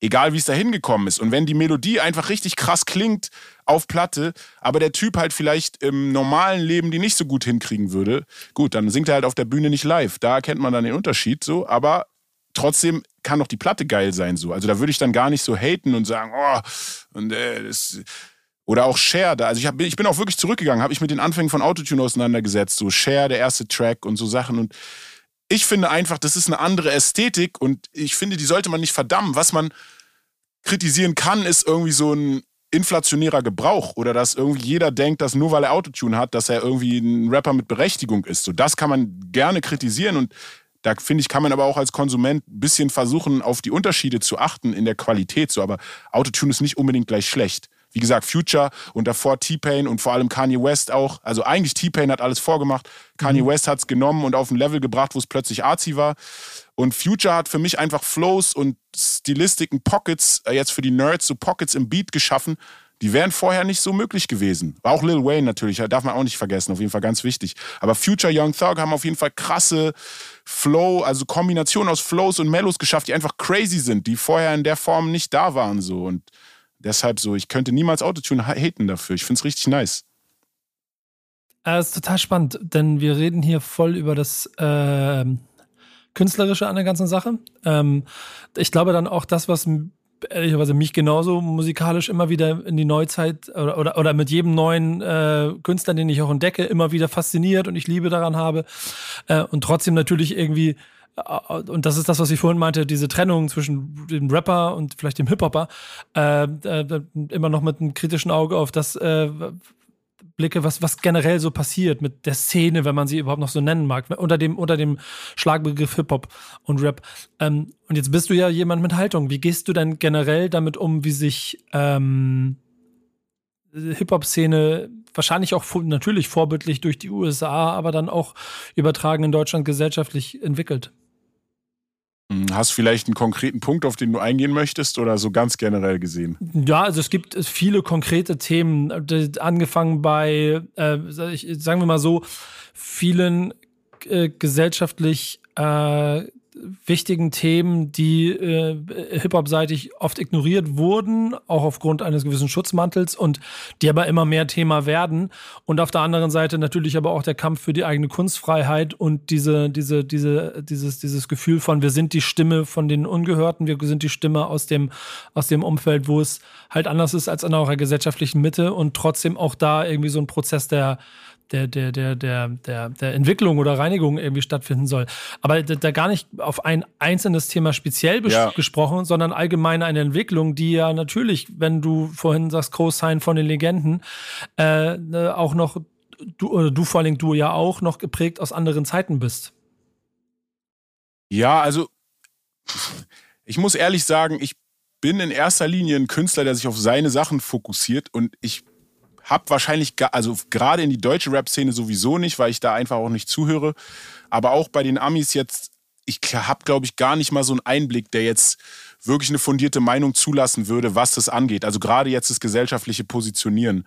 egal wie es da hingekommen ist. Und wenn die Melodie einfach richtig krass klingt auf Platte, aber der Typ halt vielleicht im normalen Leben die nicht so gut hinkriegen würde, gut, dann singt er halt auf der Bühne nicht live. Da erkennt man dann den Unterschied so, aber trotzdem kann doch die Platte geil sein so. Also da würde ich dann gar nicht so haten und sagen, oh, und äh, das oder auch Share da. Also ich, hab, ich bin auch wirklich zurückgegangen, habe ich mit den Anfängen von Autotune auseinandergesetzt, so Share, der erste Track und so Sachen und ich finde einfach, das ist eine andere Ästhetik und ich finde, die sollte man nicht verdammen. Was man kritisieren kann, ist irgendwie so ein inflationärer Gebrauch oder dass irgendwie jeder denkt, dass nur weil er Autotune hat, dass er irgendwie ein Rapper mit Berechtigung ist. So, das kann man gerne kritisieren und da finde ich, kann man aber auch als Konsument ein bisschen versuchen, auf die Unterschiede zu achten in der Qualität. So, aber Autotune ist nicht unbedingt gleich schlecht. Wie gesagt, Future und davor T-Pain und vor allem Kanye West auch. Also eigentlich T-Pain hat alles vorgemacht. Kanye mhm. West hat es genommen und auf ein Level gebracht, wo es plötzlich arzi war. Und Future hat für mich einfach Flows und Stilistiken, Pockets, äh, jetzt für die Nerds, so Pockets im Beat geschaffen. Die wären vorher nicht so möglich gewesen. Auch Lil Wayne natürlich, darf man auch nicht vergessen, auf jeden Fall ganz wichtig. Aber Future, Young Thug haben auf jeden Fall krasse Flow, also Kombination aus Flows und Mellows geschafft, die einfach crazy sind, die vorher in der Form nicht da waren so. Und Deshalb so, ich könnte niemals Autotune haten dafür. Ich finde es richtig nice. Das ist total spannend, denn wir reden hier voll über das äh, Künstlerische an der ganzen Sache. Ähm, ich glaube dann auch das, was ehrlicherweise mich genauso musikalisch immer wieder in die Neuzeit oder, oder, oder mit jedem neuen äh, Künstler, den ich auch entdecke, immer wieder fasziniert und ich Liebe daran habe. Äh, und trotzdem natürlich irgendwie äh, und das ist das, was ich vorhin meinte, diese Trennung zwischen dem Rapper und vielleicht dem Hip-Hopper, äh, äh, immer noch mit einem kritischen Auge auf das äh, blicke, was, was generell so passiert mit der Szene, wenn man sie überhaupt noch so nennen mag, unter dem, unter dem Schlagbegriff Hip-Hop und Rap. Ähm, und jetzt bist du ja jemand mit Haltung. Wie gehst du denn generell damit um, wie sich ähm, Hip-Hop-Szene wahrscheinlich auch natürlich vorbildlich durch die USA, aber dann auch übertragen in Deutschland gesellschaftlich entwickelt? Hm, hast vielleicht einen konkreten Punkt, auf den du eingehen möchtest oder so ganz generell gesehen? Ja, also es gibt viele konkrete Themen, angefangen bei, äh, sagen wir mal so, vielen äh, gesellschaftlich äh, wichtigen Themen, die äh, Hip-Hop-seitig oft ignoriert wurden, auch aufgrund eines gewissen Schutzmantels und die aber immer mehr Thema werden. Und auf der anderen Seite natürlich aber auch der Kampf für die eigene Kunstfreiheit und diese, diese, diese, dieses, dieses Gefühl von, wir sind die Stimme von den Ungehörten, wir sind die Stimme aus dem, aus dem Umfeld, wo es halt anders ist als an eurer gesellschaftlichen Mitte und trotzdem auch da irgendwie so ein Prozess der der, der, der, der, der, der Entwicklung oder Reinigung irgendwie stattfinden soll. Aber da, gar nicht auf ein einzelnes Thema speziell ja. gesprochen, sondern allgemein eine Entwicklung, die ja natürlich, wenn du vorhin sagst, Co-Sign von den Legenden, äh, ne, auch noch, du, oder du vor allem du ja auch noch geprägt aus anderen Zeiten bist. Ja, also ich muss ehrlich sagen, ich bin in erster Linie ein Künstler, der sich auf seine Sachen fokussiert und ich hab wahrscheinlich, also gerade in die deutsche Rap-Szene sowieso nicht, weil ich da einfach auch nicht zuhöre. Aber auch bei den Amis jetzt, ich habe, glaube ich, gar nicht mal so einen Einblick, der jetzt wirklich eine fundierte Meinung zulassen würde, was das angeht. Also gerade jetzt das gesellschaftliche Positionieren.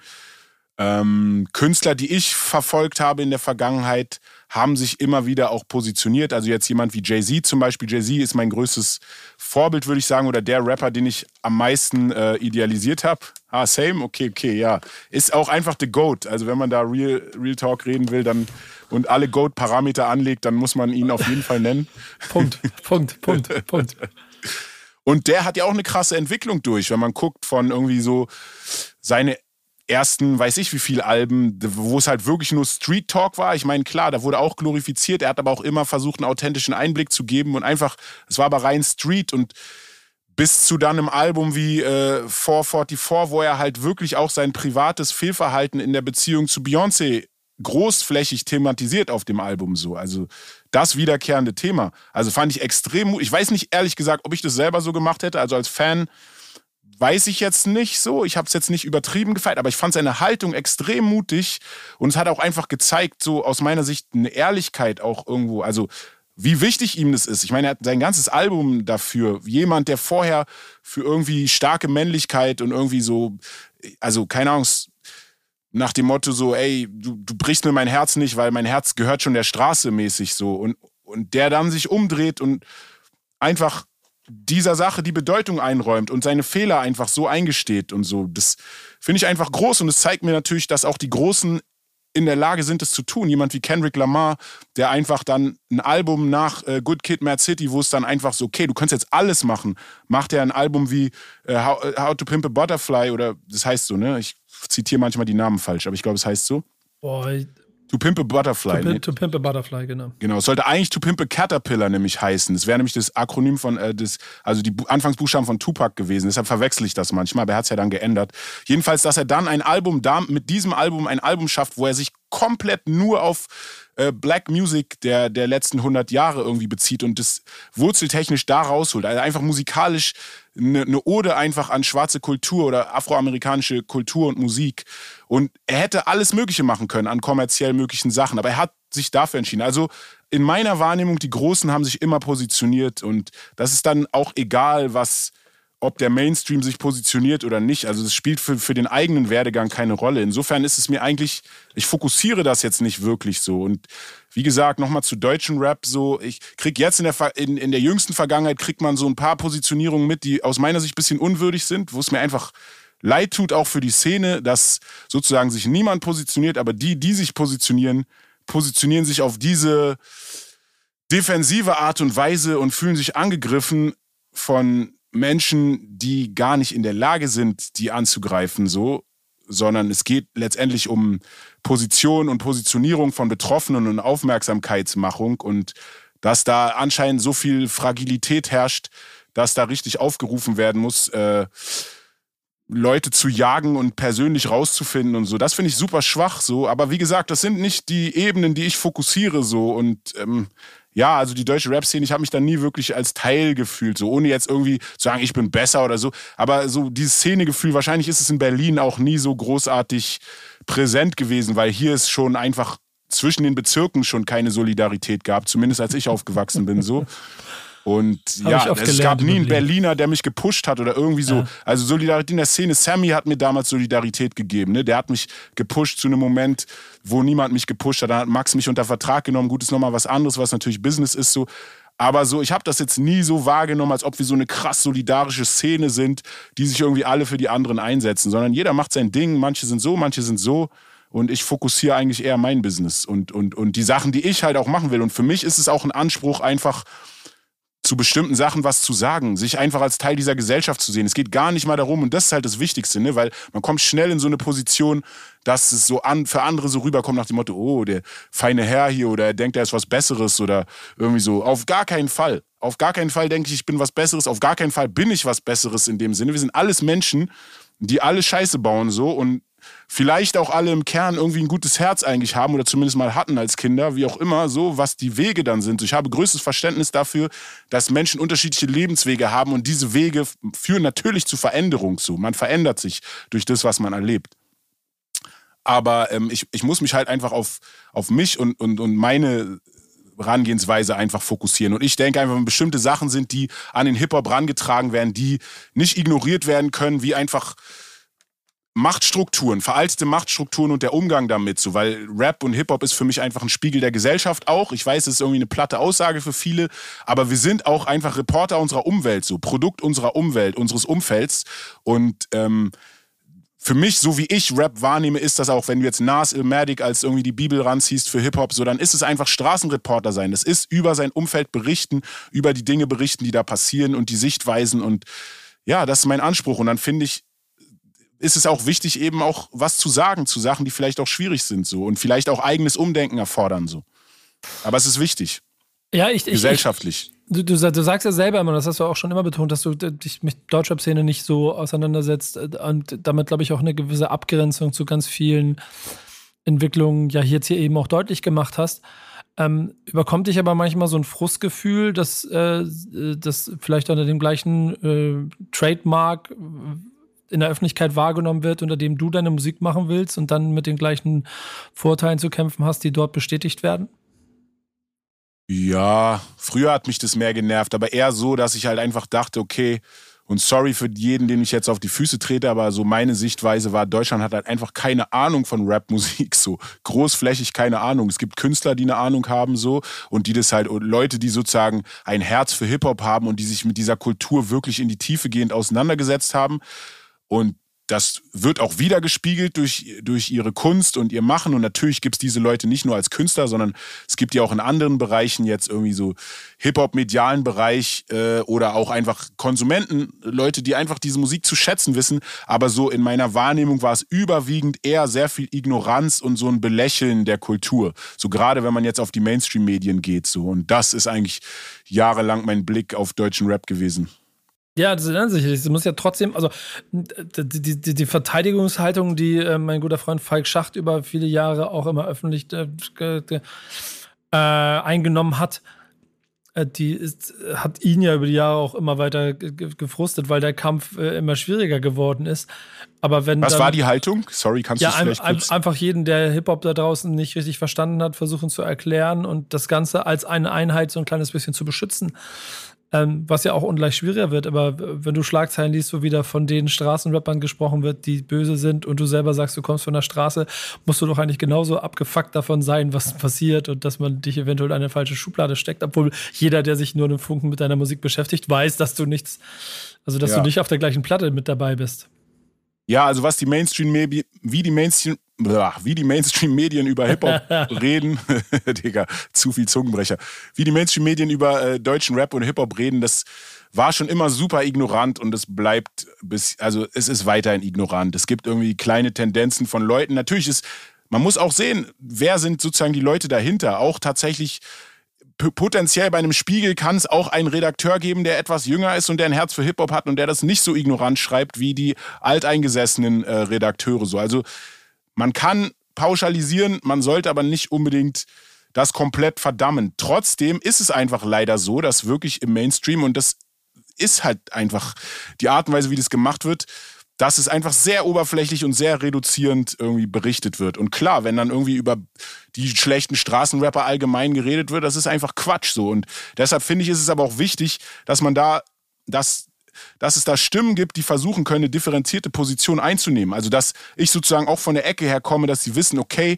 Ähm, Künstler, die ich verfolgt habe in der Vergangenheit, haben sich immer wieder auch positioniert. Also jetzt jemand wie Jay-Z zum Beispiel. Jay-Z ist mein größtes Vorbild, würde ich sagen, oder der Rapper, den ich am meisten äh, idealisiert habe. Ah, same? Okay, okay, ja. Ist auch einfach the GOAT. Also wenn man da Real, Real Talk reden will dann und alle GOAT-Parameter anlegt, dann muss man ihn auf jeden Fall nennen. Punkt, Punkt, Punkt, Punkt. Und der hat ja auch eine krasse Entwicklung durch, wenn man guckt von irgendwie so seine ersten, weiß ich wie viele Alben, wo es halt wirklich nur Street Talk war. Ich meine, klar, da wurde auch glorifiziert. Er hat aber auch immer versucht, einen authentischen Einblick zu geben und einfach, es war aber rein Street und bis zu dann einem Album wie äh, 444, wo er halt wirklich auch sein privates Fehlverhalten in der Beziehung zu Beyoncé großflächig thematisiert auf dem Album so. Also das wiederkehrende Thema. Also fand ich extrem, ich weiß nicht ehrlich gesagt, ob ich das selber so gemacht hätte. Also als Fan weiß ich jetzt nicht so. Ich habe es jetzt nicht übertrieben gefeiert, aber ich fand seine Haltung extrem mutig und es hat auch einfach gezeigt, so aus meiner Sicht eine Ehrlichkeit auch irgendwo. Also wie wichtig ihm das ist. Ich meine, er hat sein ganzes Album dafür. Jemand, der vorher für irgendwie starke Männlichkeit und irgendwie so, also keine Ahnung, nach dem Motto so, ey, du, du brichst mir mein Herz nicht, weil mein Herz gehört schon der Straße mäßig so. Und, und der dann sich umdreht und einfach dieser Sache die Bedeutung einräumt und seine Fehler einfach so eingesteht und so. Das finde ich einfach groß und es zeigt mir natürlich, dass auch die Großen in der Lage sind, es zu tun. Jemand wie Kendrick Lamar, der einfach dann ein Album nach äh, Good Kid, Mad City, wo es dann einfach so, okay, du kannst jetzt alles machen, macht er ein Album wie äh, How, äh, How, to Pimp a Butterfly oder das heißt so, ne? Ich zitiere manchmal die Namen falsch, aber ich glaube, es heißt so. Boah, To Pimp a Butterfly. To, ne? to Pimp a Butterfly, genau. Genau, es sollte eigentlich To Pimp a Caterpillar nämlich heißen. Das wäre nämlich das Akronym von, äh, das, also die Anfangsbuchstaben von Tupac gewesen. Deshalb verwechsel ich das manchmal, aber er hat es ja dann geändert. Jedenfalls, dass er dann ein Album, da, mit diesem Album ein Album schafft, wo er sich komplett nur auf äh, Black Music der, der letzten 100 Jahre irgendwie bezieht und das wurzeltechnisch da rausholt. Also einfach musikalisch eine, eine Ode einfach an schwarze Kultur oder afroamerikanische Kultur und Musik. Und er hätte alles Mögliche machen können an kommerziell möglichen Sachen, aber er hat sich dafür entschieden. Also in meiner Wahrnehmung, die Großen haben sich immer positioniert und das ist dann auch egal, was ob der Mainstream sich positioniert oder nicht. Also es spielt für, für den eigenen Werdegang keine Rolle. Insofern ist es mir eigentlich, ich fokussiere das jetzt nicht wirklich so. Und wie gesagt, nochmal zu deutschen Rap so, ich krieg jetzt in der, in, in der jüngsten Vergangenheit kriegt man so ein paar Positionierungen mit, die aus meiner Sicht ein bisschen unwürdig sind, wo es mir einfach leid tut, auch für die Szene, dass sozusagen sich niemand positioniert, aber die, die sich positionieren, positionieren sich auf diese defensive Art und Weise und fühlen sich angegriffen von Menschen, die gar nicht in der Lage sind, die anzugreifen, so, sondern es geht letztendlich um Position und Positionierung von Betroffenen und Aufmerksamkeitsmachung und dass da anscheinend so viel Fragilität herrscht, dass da richtig aufgerufen werden muss, äh, Leute zu jagen und persönlich rauszufinden und so. Das finde ich super schwach so. Aber wie gesagt, das sind nicht die Ebenen, die ich fokussiere so. Und ähm, ja, also die deutsche Rap-Szene, ich habe mich da nie wirklich als Teil gefühlt, so ohne jetzt irgendwie zu sagen, ich bin besser oder so. Aber so dieses Szenegefühl, wahrscheinlich ist es in Berlin auch nie so großartig präsent gewesen, weil hier ist schon einfach zwischen den Bezirken schon keine Solidarität gab, zumindest als ich aufgewachsen bin so. Und Hab ja, es gab nie einen Berliner, der mich gepusht hat oder irgendwie so. Ja. Also Solidarität in der Szene. Sammy hat mir damals Solidarität gegeben. Ne? Der hat mich gepusht zu einem Moment, wo niemand mich gepusht hat. Dann hat Max mich unter Vertrag genommen. Gut, ist nochmal was anderes, was natürlich Business ist so. Aber so, ich habe das jetzt nie so wahrgenommen, als ob wir so eine krass solidarische Szene sind, die sich irgendwie alle für die anderen einsetzen, sondern jeder macht sein Ding. Manche sind so, manche sind so. Und ich fokussiere eigentlich eher mein Business und, und, und die Sachen, die ich halt auch machen will. Und für mich ist es auch ein Anspruch, einfach zu bestimmten Sachen was zu sagen, sich einfach als Teil dieser Gesellschaft zu sehen. Es geht gar nicht mal darum, und das ist halt das Wichtigste, ne? weil man kommt schnell in so eine Position, dass es so an, für andere so rüberkommt nach dem Motto, oh, der feine Herr hier oder er denkt, er ist was Besseres oder irgendwie so. Auf gar keinen Fall. Auf gar keinen Fall denke ich, ich bin was Besseres. Auf gar keinen Fall bin ich was Besseres in dem Sinne. Wir sind alles Menschen, die alle Scheiße bauen so und vielleicht auch alle im Kern irgendwie ein gutes Herz eigentlich haben oder zumindest mal hatten als Kinder, wie auch immer, so was die Wege dann sind. Ich habe größtes Verständnis dafür, dass Menschen unterschiedliche Lebenswege haben und diese Wege führen natürlich zu Veränderung zu. Man verändert sich durch das, was man erlebt. Aber ähm, ich, ich muss mich halt einfach auf, auf mich und, und, und meine Herangehensweise einfach fokussieren. Und ich denke einfach, wenn bestimmte Sachen sind, die an den Hip-Hop rangetragen werden, die nicht ignoriert werden können, wie einfach Machtstrukturen, veraltete Machtstrukturen und der Umgang damit, so, weil Rap und Hip-Hop ist für mich einfach ein Spiegel der Gesellschaft auch. Ich weiß, es ist irgendwie eine platte Aussage für viele, aber wir sind auch einfach Reporter unserer Umwelt, so Produkt unserer Umwelt, unseres Umfelds. Und ähm, für mich, so wie ich Rap wahrnehme, ist das auch, wenn du jetzt Nas Ilmatic als irgendwie die Bibel ranziehst für Hip-Hop, so, dann ist es einfach Straßenreporter sein. Das ist über sein Umfeld berichten, über die Dinge berichten, die da passieren und die Sichtweisen und ja, das ist mein Anspruch. Und dann finde ich, ist es auch wichtig, eben auch was zu sagen zu Sachen, die vielleicht auch schwierig sind so und vielleicht auch eigenes Umdenken erfordern so. Aber es ist wichtig. Ja, ich, gesellschaftlich. Ich, du, du, du, sagst ja selber immer, das hast du auch schon immer betont, dass du dich mit Deutschrap-Szene nicht so auseinandersetzt und damit, glaube ich, auch eine gewisse Abgrenzung zu ganz vielen Entwicklungen ja jetzt hier eben auch deutlich gemacht hast. Ähm, überkommt dich aber manchmal so ein Frustgefühl, dass äh, das vielleicht unter dem gleichen äh, Trademark in der Öffentlichkeit wahrgenommen wird, unter dem du deine Musik machen willst und dann mit den gleichen Vorteilen zu kämpfen hast, die dort bestätigt werden? Ja, früher hat mich das mehr genervt, aber eher so, dass ich halt einfach dachte, okay, und sorry für jeden, den ich jetzt auf die Füße trete, aber so meine Sichtweise war, Deutschland hat halt einfach keine Ahnung von Rapmusik, so großflächig keine Ahnung. Es gibt Künstler, die eine Ahnung haben, so, und die das halt, und Leute, die sozusagen ein Herz für Hip-Hop haben und die sich mit dieser Kultur wirklich in die Tiefe gehend auseinandergesetzt haben. Und das wird auch wieder gespiegelt durch, durch ihre Kunst und ihr Machen. Und natürlich gibt es diese Leute nicht nur als Künstler, sondern es gibt ja auch in anderen Bereichen jetzt irgendwie so Hip-Hop-medialen Bereich äh, oder auch einfach Konsumenten, Leute, die einfach diese Musik zu schätzen wissen. Aber so in meiner Wahrnehmung war es überwiegend eher sehr viel Ignoranz und so ein Belächeln der Kultur. So gerade wenn man jetzt auf die Mainstream-Medien geht. So. Und das ist eigentlich jahrelang mein Blick auf deutschen Rap gewesen. Ja, das ist sicherlich. Es muss ja trotzdem, also die, die, die Verteidigungshaltung, die äh, mein guter Freund Falk Schacht über viele Jahre auch immer öffentlich äh, äh, eingenommen hat, äh, die ist, hat ihn ja über die Jahre auch immer weiter gefrustet, weil der Kampf äh, immer schwieriger geworden ist. Aber wenn Was dann, war die Haltung? Sorry, kannst ja, du vielleicht ein, einfach jeden, der Hip-Hop da draußen nicht richtig verstanden hat, versuchen zu erklären und das Ganze als eine Einheit so ein kleines bisschen zu beschützen. Ähm, was ja auch ungleich schwieriger wird, aber wenn du Schlagzeilen liest, wo wieder von den Straßenrappern gesprochen wird, die böse sind und du selber sagst, du kommst von der Straße, musst du doch eigentlich genauso abgefuckt davon sein, was passiert und dass man dich eventuell in eine falsche Schublade steckt, obwohl jeder, der sich nur einen Funken mit deiner Musik beschäftigt, weiß, dass du nichts, also dass ja. du nicht auf der gleichen Platte mit dabei bist. Ja, also was die Mainstream-Medien, wie die Mainstream, wie die Mainstream-Medien über Hip-Hop reden, Digga, zu viel Zungenbrecher, wie die Mainstream-Medien über äh, deutschen Rap und Hip-Hop reden, das war schon immer super ignorant und es bleibt bis, also es ist weiterhin ignorant. Es gibt irgendwie kleine Tendenzen von Leuten. Natürlich ist, man muss auch sehen, wer sind sozusagen die Leute dahinter. Auch tatsächlich potenziell bei einem Spiegel kann es auch einen Redakteur geben, der etwas jünger ist und der ein Herz für Hip-Hop hat und der das nicht so ignorant schreibt wie die alteingesessenen äh, Redakteure. So. Also man kann pauschalisieren, man sollte aber nicht unbedingt das komplett verdammen. Trotzdem ist es einfach leider so, dass wirklich im Mainstream, und das ist halt einfach die Art und Weise, wie das gemacht wird, dass es einfach sehr oberflächlich und sehr reduzierend irgendwie berichtet wird. Und klar, wenn dann irgendwie über die schlechten Straßenrapper allgemein geredet wird, das ist einfach Quatsch so. Und deshalb finde ich, ist es aber auch wichtig, dass man da, dass, dass es da Stimmen gibt, die versuchen können, eine differenzierte Position einzunehmen. Also, dass ich sozusagen auch von der Ecke her komme, dass sie wissen, okay,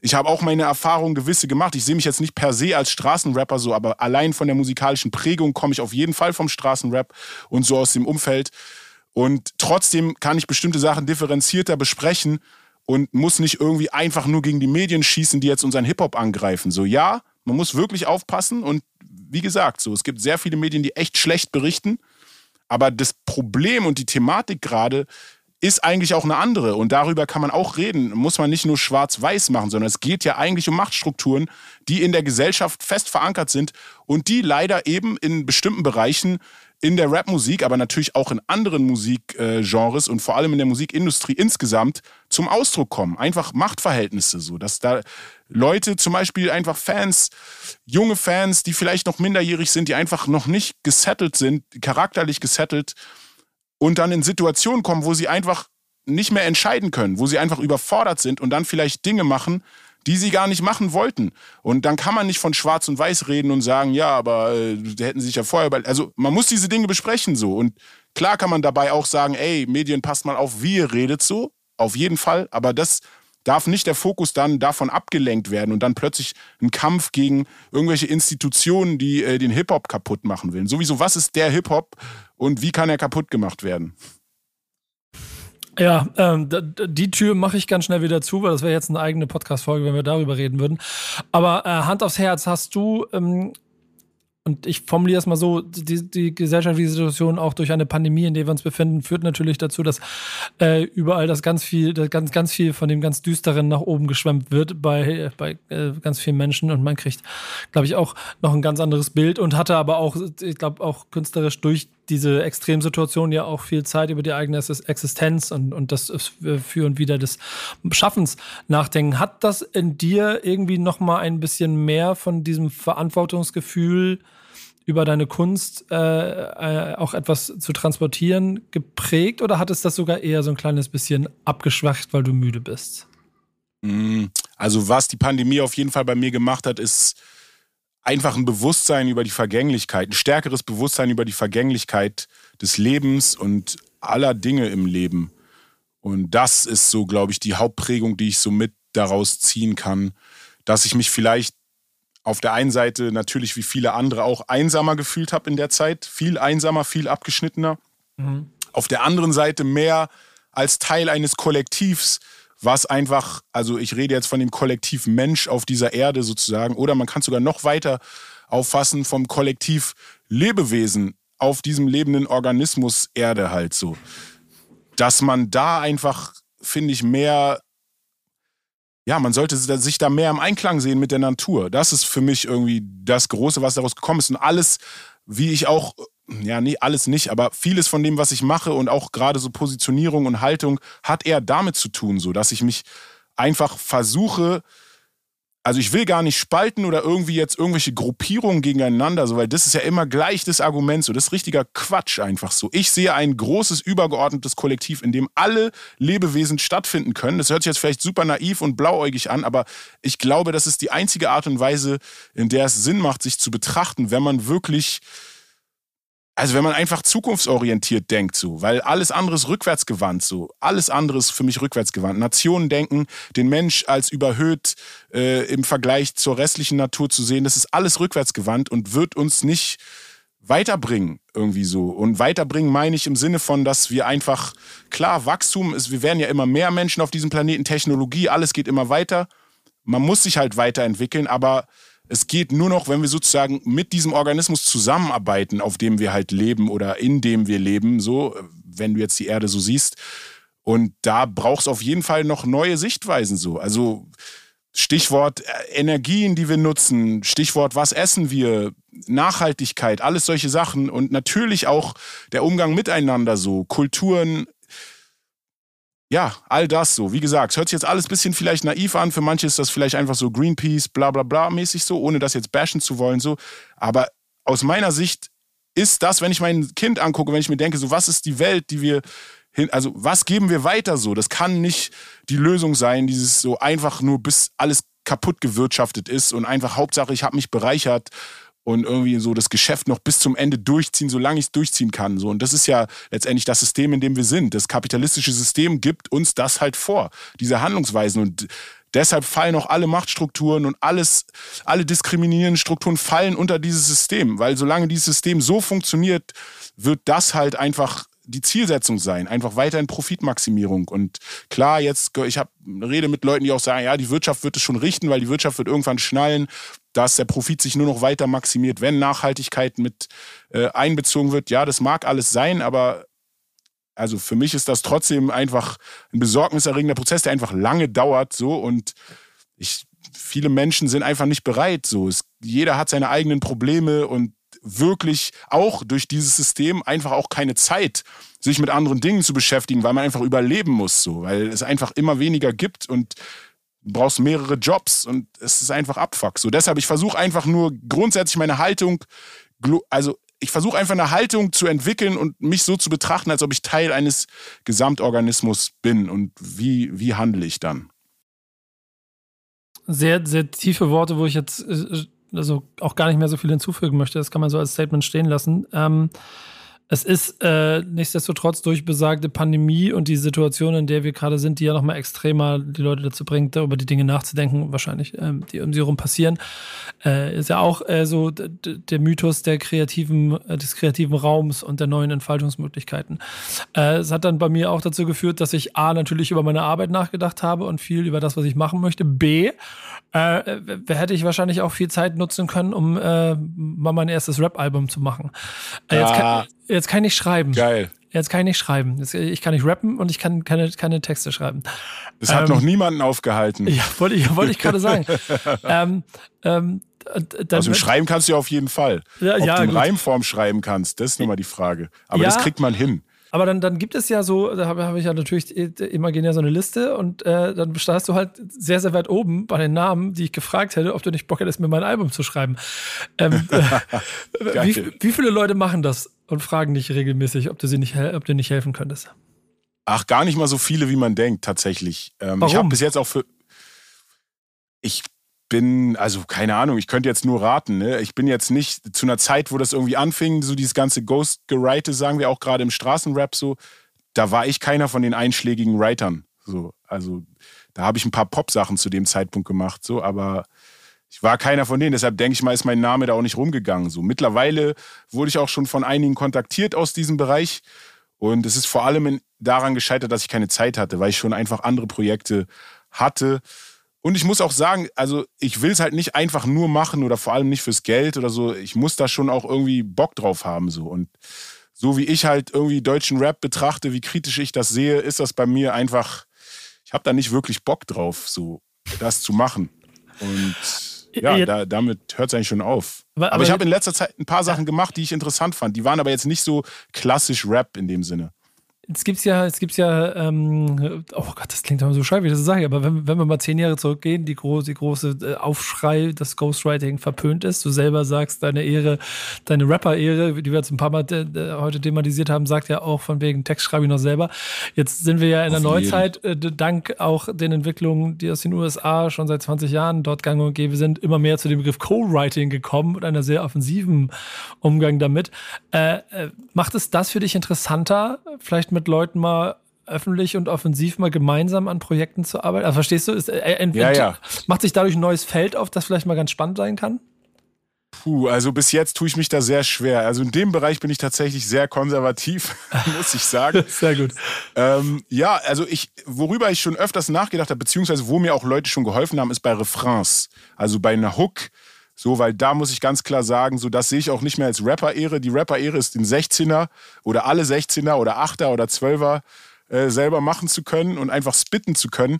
Ich habe auch meine Erfahrungen gewisse gemacht. Ich sehe mich jetzt nicht per se als Straßenrapper so, aber allein von der musikalischen Prägung komme ich auf jeden Fall vom Straßenrap und so aus dem Umfeld. Und trotzdem kann ich bestimmte Sachen differenzierter besprechen und muss nicht irgendwie einfach nur gegen die Medien schießen, die jetzt unseren Hip-Hop angreifen. So, ja, man muss wirklich aufpassen und wie gesagt, so, es gibt sehr viele Medien, die echt schlecht berichten. Aber das Problem und die Thematik gerade ist eigentlich auch eine andere. Und darüber kann man auch reden. Muss man nicht nur schwarz-weiß machen, sondern es geht ja eigentlich um Machtstrukturen, die in der Gesellschaft fest verankert sind und die leider eben in bestimmten Bereichen in der Rapmusik, aber natürlich auch in anderen Musikgenres und vor allem in der Musikindustrie insgesamt zum Ausdruck kommen. Einfach Machtverhältnisse so, dass da Leute, zum Beispiel einfach Fans, junge Fans, die vielleicht noch minderjährig sind, die einfach noch nicht gesettelt sind, charakterlich gesettelt und dann in Situationen kommen, wo sie einfach nicht mehr entscheiden können, wo sie einfach überfordert sind und dann vielleicht Dinge machen, die sie gar nicht machen wollten. Und dann kann man nicht von Schwarz und Weiß reden und sagen, ja, aber äh, hätten sie sich ja vorher. Also man muss diese Dinge besprechen so. Und klar kann man dabei auch sagen, ey, Medien, passt mal auf, wie ihr redet so. Auf jeden Fall. Aber das darf nicht der Fokus dann davon abgelenkt werden und dann plötzlich ein Kampf gegen irgendwelche Institutionen, die äh, den Hip-Hop kaputt machen wollen. Sowieso, was ist der Hip-Hop und wie kann er kaputt gemacht werden? Ja, ähm, die Tür mache ich ganz schnell wieder zu, weil das wäre jetzt eine eigene Podcast-Folge, wenn wir darüber reden würden. Aber äh, Hand aufs Herz, hast du ähm, und ich formuliere es mal so, die, die gesellschaftliche Situation auch durch eine Pandemie, in der wir uns befinden, führt natürlich dazu, dass äh, überall das ganz viel, das ganz, ganz viel von dem ganz Düsteren nach oben geschwemmt wird bei, bei äh, ganz vielen Menschen und man kriegt, glaube ich, auch noch ein ganz anderes Bild und hatte aber auch, ich glaube, auch künstlerisch durch diese Extremsituation ja auch viel Zeit über die eigene Existenz und, und das Für und Wieder des Schaffens nachdenken. Hat das in dir irgendwie noch mal ein bisschen mehr von diesem Verantwortungsgefühl über deine Kunst äh, äh, auch etwas zu transportieren geprägt oder hat es das sogar eher so ein kleines bisschen abgeschwacht, weil du müde bist? Mm, also was die Pandemie auf jeden Fall bei mir gemacht hat, ist einfach ein Bewusstsein über die Vergänglichkeit, ein stärkeres Bewusstsein über die Vergänglichkeit des Lebens und aller Dinge im Leben. Und das ist so, glaube ich, die Hauptprägung, die ich so mit daraus ziehen kann, dass ich mich vielleicht auf der einen Seite natürlich wie viele andere auch einsamer gefühlt habe in der Zeit. Viel einsamer, viel abgeschnittener. Mhm. Auf der anderen Seite mehr als Teil eines Kollektivs, was einfach, also ich rede jetzt von dem Kollektiv Mensch auf dieser Erde sozusagen, oder man kann es sogar noch weiter auffassen vom Kollektiv Lebewesen auf diesem lebenden Organismus Erde halt so. Dass man da einfach, finde ich, mehr ja, man sollte sich da mehr im Einklang sehen mit der Natur. Das ist für mich irgendwie das Große, was daraus gekommen ist. Und alles, wie ich auch, ja, nee, alles nicht, aber vieles von dem, was ich mache und auch gerade so Positionierung und Haltung, hat eher damit zu tun, so dass ich mich einfach versuche, also ich will gar nicht spalten oder irgendwie jetzt irgendwelche Gruppierungen gegeneinander, so, weil das ist ja immer gleich das Argument, so das ist richtiger Quatsch einfach so. Ich sehe ein großes übergeordnetes Kollektiv, in dem alle Lebewesen stattfinden können. Das hört sich jetzt vielleicht super naiv und blauäugig an, aber ich glaube, das ist die einzige Art und Weise, in der es Sinn macht, sich zu betrachten, wenn man wirklich also wenn man einfach zukunftsorientiert denkt, so, weil alles andere ist rückwärtsgewandt, so, alles andere ist für mich rückwärtsgewandt. Nationen denken, den Mensch als überhöht äh, im Vergleich zur restlichen Natur zu sehen, das ist alles rückwärtsgewandt und wird uns nicht weiterbringen irgendwie so. Und weiterbringen meine ich im Sinne von, dass wir einfach, klar, Wachstum ist, wir werden ja immer mehr Menschen auf diesem Planeten, Technologie, alles geht immer weiter. Man muss sich halt weiterentwickeln, aber es geht nur noch, wenn wir sozusagen mit diesem Organismus zusammenarbeiten, auf dem wir halt leben oder in dem wir leben, so, wenn du jetzt die Erde so siehst. Und da braucht es auf jeden Fall noch neue Sichtweisen so. Also Stichwort äh, Energien, die wir nutzen, Stichwort was essen wir, Nachhaltigkeit, alles solche Sachen und natürlich auch der Umgang miteinander so, Kulturen, ja, all das so. Wie gesagt, es hört sich jetzt alles ein bisschen vielleicht naiv an. Für manche ist das vielleicht einfach so Greenpeace, bla bla bla mäßig so, ohne das jetzt bashen zu wollen so. Aber aus meiner Sicht ist das, wenn ich mein Kind angucke, wenn ich mir denke, so was ist die Welt, die wir hin, also was geben wir weiter so? Das kann nicht die Lösung sein, dieses so einfach nur bis alles kaputt gewirtschaftet ist und einfach Hauptsache, ich habe mich bereichert und irgendwie so das Geschäft noch bis zum Ende durchziehen, solange ich es durchziehen kann. So. Und das ist ja letztendlich das System, in dem wir sind. Das kapitalistische System gibt uns das halt vor, diese Handlungsweisen. Und Deshalb fallen auch alle Machtstrukturen und alles, alle diskriminierenden Strukturen fallen unter dieses System, weil solange dieses System so funktioniert, wird das halt einfach die Zielsetzung sein, einfach weiterhin Profitmaximierung. Und klar, jetzt, ich habe rede mit Leuten, die auch sagen, ja, die Wirtschaft wird es schon richten, weil die Wirtschaft wird irgendwann schnallen, dass der Profit sich nur noch weiter maximiert, wenn Nachhaltigkeit mit äh, einbezogen wird. Ja, das mag alles sein, aber also für mich ist das trotzdem einfach ein besorgniserregender Prozess, der einfach lange dauert so und ich viele Menschen sind einfach nicht bereit so. Es, jeder hat seine eigenen Probleme und wirklich auch durch dieses System einfach auch keine Zeit, sich mit anderen Dingen zu beschäftigen, weil man einfach überleben muss, so, weil es einfach immer weniger gibt und brauchst mehrere Jobs und es ist einfach Abfuck. So, deshalb, ich versuche einfach nur grundsätzlich meine Haltung, also ich versuche einfach eine Haltung zu entwickeln und mich so zu betrachten, als ob ich Teil eines Gesamtorganismus bin und wie, wie handle ich dann. Sehr, sehr tiefe Worte, wo ich jetzt äh, also auch gar nicht mehr so viel hinzufügen möchte. Das kann man so als Statement stehen lassen. Ähm, es ist äh, nichtsdestotrotz durch besagte Pandemie und die Situation, in der wir gerade sind, die ja nochmal extremer die Leute dazu bringt, über die Dinge nachzudenken, wahrscheinlich, ähm, die um sie herum passieren, äh, ist ja auch äh, so der Mythos der kreativen, äh, des kreativen Raums und der neuen Entfaltungsmöglichkeiten. Äh, es hat dann bei mir auch dazu geführt, dass ich A, natürlich über meine Arbeit nachgedacht habe und viel über das, was ich machen möchte. B, äh, hätte ich wahrscheinlich auch viel Zeit nutzen können, um äh, mal mein erstes Rap-Album zu machen. Äh, jetzt, kann, jetzt kann ich schreiben. Geil. Jetzt kann ich nicht schreiben. Jetzt, ich kann nicht rappen und ich kann keine, keine Texte schreiben. Das hat ähm, noch niemanden aufgehalten. Ja, wollte ich, wollte ich gerade sagen. ähm, ähm, dann, also schreiben kannst du ja auf jeden Fall. Ja, Ob ja, du in. Reimform schreiben kannst, das ist nochmal die Frage. Aber ja, das kriegt man hin. Aber dann, dann gibt es ja so, da habe hab ich ja natürlich imaginär so eine Liste und äh, dann startest du halt sehr, sehr weit oben bei den Namen, die ich gefragt hätte, ob du nicht Bock hättest, mir mein Album zu schreiben. Ähm, äh, wie, wie viele Leute machen das und fragen dich regelmäßig, ob du sie nicht, ob du nicht helfen könntest? Ach, gar nicht mal so viele, wie man denkt, tatsächlich. Ähm, Warum? Ich habe bis jetzt auch für. Ich bin, also keine Ahnung, ich könnte jetzt nur raten. Ne? Ich bin jetzt nicht zu einer Zeit, wo das irgendwie anfing, so dieses ganze Ghost-Gereite, sagen wir auch gerade im Straßenrap so, da war ich keiner von den einschlägigen Writern. So, also da habe ich ein paar Pop-Sachen zu dem Zeitpunkt gemacht, so, aber ich war keiner von denen. Deshalb denke ich mal, ist mein Name da auch nicht rumgegangen. So mittlerweile wurde ich auch schon von einigen kontaktiert aus diesem Bereich. Und es ist vor allem daran gescheitert, dass ich keine Zeit hatte, weil ich schon einfach andere Projekte hatte. Und ich muss auch sagen, also ich will es halt nicht einfach nur machen oder vor allem nicht fürs Geld oder so. Ich muss da schon auch irgendwie Bock drauf haben so. Und so wie ich halt irgendwie deutschen Rap betrachte, wie kritisch ich das sehe, ist das bei mir einfach, ich habe da nicht wirklich Bock drauf, so das zu machen. Und ja, da, damit hört es eigentlich schon auf. Aber, aber ich habe in letzter Zeit ein paar Sachen gemacht, die ich interessant fand. Die waren aber jetzt nicht so klassisch Rap in dem Sinne. Es gibt's ja, es gibt's ja, ähm, oh Gott, das klingt immer so scheiße, wie ich das sage, aber wenn, wenn wir mal zehn Jahre zurückgehen, die große, die große äh, Aufschrei, dass Ghostwriting verpönt ist, du selber sagst, deine Ehre, deine Rapper-Ehre, die wir jetzt ein paar Mal äh, heute thematisiert haben, sagt ja auch von wegen Text schreibe ich noch selber. Jetzt sind wir ja in Auf der Neuzeit, äh, dank auch den Entwicklungen, die aus den USA schon seit 20 Jahren dort gang und gäbe sind, immer mehr zu dem Begriff Co-Writing gekommen und einer sehr offensiven Umgang damit. Äh, äh, macht es das für dich interessanter, vielleicht mit mit Leuten mal öffentlich und offensiv mal gemeinsam an Projekten zu arbeiten? Also verstehst du? Ist, äh, äh ja, ja. Macht sich dadurch ein neues Feld auf, das vielleicht mal ganz spannend sein kann? Puh, also bis jetzt tue ich mich da sehr schwer. Also in dem Bereich bin ich tatsächlich sehr konservativ, muss ich sagen. Sehr gut. Ähm, ja, also ich, worüber ich schon öfters nachgedacht habe, beziehungsweise wo mir auch Leute schon geholfen haben, ist bei Refrains. Also bei einer Hook. So, weil da muss ich ganz klar sagen, so das sehe ich auch nicht mehr als Rapper-Ehre. Die Rapper-Ehre ist den 16er oder alle 16er oder 8er oder 12er äh, selber machen zu können und einfach spitten zu können.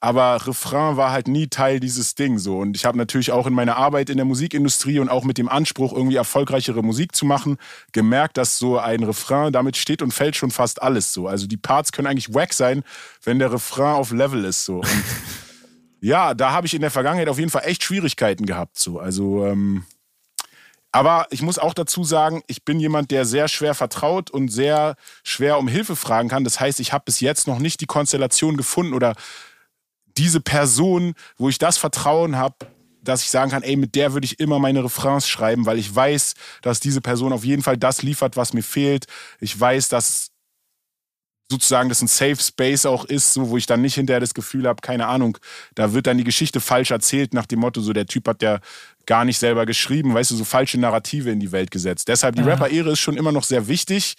Aber Refrain war halt nie Teil dieses Ding so. Und ich habe natürlich auch in meiner Arbeit in der Musikindustrie und auch mit dem Anspruch, irgendwie erfolgreichere Musik zu machen, gemerkt, dass so ein Refrain, damit steht und fällt schon fast alles so. Also die Parts können eigentlich wack sein, wenn der Refrain auf Level ist so. Und ja, da habe ich in der Vergangenheit auf jeden Fall echt Schwierigkeiten gehabt. So. Also, ähm, aber ich muss auch dazu sagen, ich bin jemand, der sehr schwer vertraut und sehr schwer um Hilfe fragen kann. Das heißt, ich habe bis jetzt noch nicht die Konstellation gefunden oder diese Person, wo ich das Vertrauen habe, dass ich sagen kann, ey, mit der würde ich immer meine Refrains schreiben, weil ich weiß, dass diese Person auf jeden Fall das liefert, was mir fehlt. Ich weiß, dass sozusagen das ein Safe Space auch ist, so wo ich dann nicht hinterher das Gefühl habe, keine Ahnung, da wird dann die Geschichte falsch erzählt nach dem Motto, so der Typ hat ja gar nicht selber geschrieben, weißt du, so falsche Narrative in die Welt gesetzt. Deshalb die Rapper-Ehre ist schon immer noch sehr wichtig.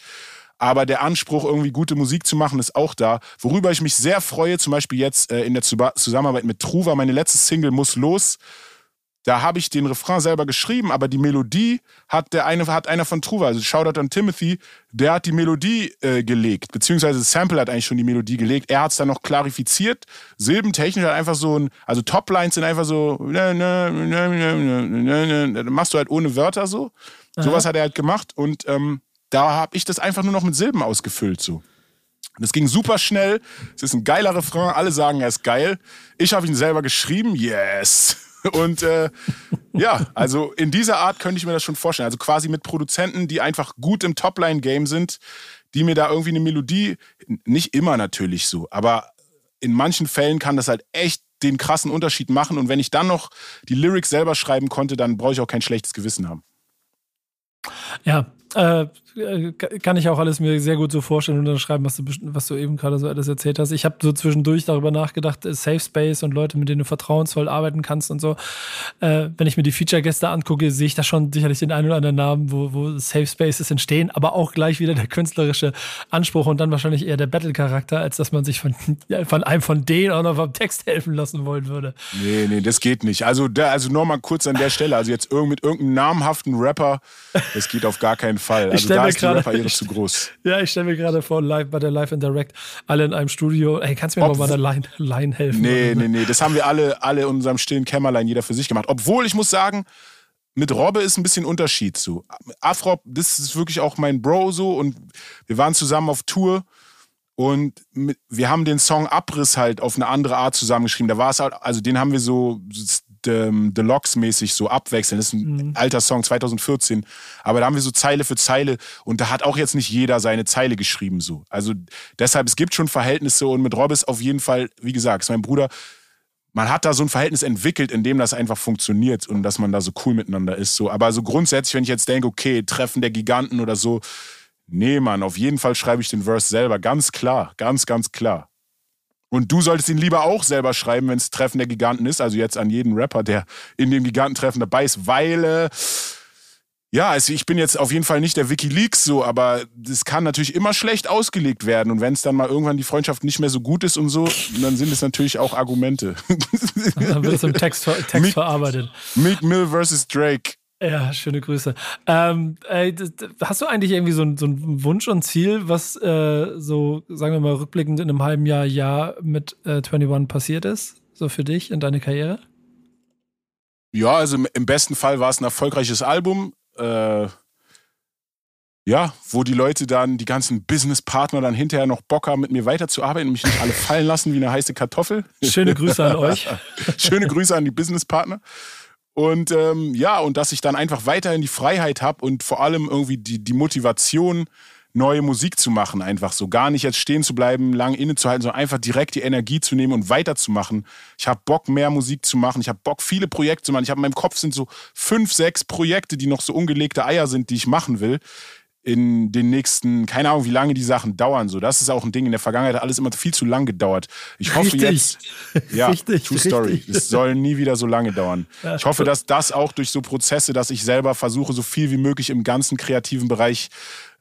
Aber der Anspruch, irgendwie gute Musik zu machen, ist auch da. Worüber ich mich sehr freue, zum Beispiel jetzt äh, in der Zusammenarbeit mit Truva, meine letzte Single muss los da habe ich den Refrain selber geschrieben, aber die Melodie hat der eine hat einer von Truva, also Shoutout an Timothy, der hat die Melodie äh, gelegt, beziehungsweise Sample hat eigentlich schon die Melodie gelegt. Er hat es dann noch klarifiziert, silbentechnisch hat einfach so ein, also Toplines sind einfach so, machst du halt ohne Wörter so. Aha. Sowas hat er halt gemacht und ähm, da habe ich das einfach nur noch mit Silben ausgefüllt so. Das ging super schnell. Es ist ein geiler Refrain. Alle sagen, er ist geil. Ich habe ihn selber geschrieben. Yes. Und äh, ja, also in dieser Art könnte ich mir das schon vorstellen. Also quasi mit Produzenten, die einfach gut im Topline-Game sind, die mir da irgendwie eine Melodie, nicht immer natürlich so, aber in manchen Fällen kann das halt echt den krassen Unterschied machen. Und wenn ich dann noch die Lyrics selber schreiben konnte, dann brauche ich auch kein schlechtes Gewissen haben. Ja, äh, kann ich auch alles mir sehr gut so vorstellen und dann schreiben, was du, was du eben gerade so alles erzählt hast. Ich habe so zwischendurch darüber nachgedacht, äh, Safe Space und Leute, mit denen du vertrauensvoll arbeiten kannst und so. Äh, wenn ich mir die Feature-Gäste angucke, sehe ich da schon sicherlich den einen oder anderen Namen, wo, wo Safe Spaces entstehen, aber auch gleich wieder der künstlerische Anspruch und dann wahrscheinlich eher der Battle-Charakter, als dass man sich von, von einem von denen auch noch beim Text helfen lassen wollen würde. Nee, nee, das geht nicht. Also, da, also nochmal kurz an der Stelle, also jetzt irgend, mit irgendeinem namhaften Rapper, das geht auf gar keinen Fall. Also da ist grade, die Rapper zu groß. Ja, ich stelle mir gerade vor, live bei der Live in Direct, alle in einem Studio. Ey, kannst du mir Ob, mal bei der Line, Line helfen? Nee, nee, nee. Das haben wir alle, alle in unserem stillen Kämmerlein, jeder für sich gemacht. Obwohl, ich muss sagen, mit Robbe ist ein bisschen Unterschied zu. Afrop, das ist wirklich auch mein Bro so und wir waren zusammen auf Tour und wir haben den Song Abriss halt auf eine andere Art zusammengeschrieben. Da war es halt, also den haben wir so Deluxe-mäßig so abwechseln. Das ist ein mhm. alter Song, 2014. Aber da haben wir so Zeile für Zeile und da hat auch jetzt nicht jeder seine Zeile geschrieben so. Also deshalb, es gibt schon Verhältnisse und mit Rob ist auf jeden Fall, wie gesagt, ist mein Bruder, man hat da so ein Verhältnis entwickelt, in dem das einfach funktioniert und dass man da so cool miteinander ist. So. Aber so grundsätzlich, wenn ich jetzt denke, okay, Treffen der Giganten oder so, nee, Mann, auf jeden Fall schreibe ich den Verse selber. Ganz klar, ganz, ganz klar. Und du solltest ihn lieber auch selber schreiben, wenn es Treffen der Giganten ist. Also jetzt an jeden Rapper, der in dem Gigantentreffen dabei ist, weil äh, ja, also ich bin jetzt auf jeden Fall nicht der Wikileaks so, aber das kann natürlich immer schlecht ausgelegt werden. Und wenn es dann mal irgendwann die Freundschaft nicht mehr so gut ist und so, dann sind es natürlich auch Argumente. Dann wird es im Text, Text Meek, verarbeitet. Meek Mill versus Drake. Ja, schöne Grüße. Ähm, ey, hast du eigentlich irgendwie so, so einen Wunsch und Ziel, was äh, so, sagen wir mal, rückblickend in einem halben Jahr, Jahr mit äh, 21 passiert ist? So für dich in deine Karriere? Ja, also im besten Fall war es ein erfolgreiches Album. Äh, ja, wo die Leute dann, die ganzen Businesspartner dann hinterher noch Bock haben, mit mir weiterzuarbeiten und mich nicht alle fallen lassen wie eine heiße Kartoffel. Schöne Grüße an euch. Schöne Grüße an die Businesspartner. Und ähm, ja, und dass ich dann einfach weiterhin die Freiheit habe und vor allem irgendwie die, die Motivation, neue Musik zu machen, einfach so. Gar nicht jetzt stehen zu bleiben, lang innezuhalten, sondern einfach direkt die Energie zu nehmen und weiterzumachen. Ich habe Bock, mehr Musik zu machen. Ich habe Bock, viele Projekte zu machen. Ich habe in meinem Kopf sind so fünf, sechs Projekte, die noch so ungelegte Eier sind, die ich machen will in den nächsten, keine Ahnung, wie lange die Sachen dauern. So, das ist auch ein Ding. In der Vergangenheit hat alles immer viel zu lang gedauert. Ich hoffe richtig. jetzt, ja, richtig, True Story. Es soll nie wieder so lange dauern. Ja, ich hoffe, dass das auch durch so Prozesse, dass ich selber versuche, so viel wie möglich im ganzen kreativen Bereich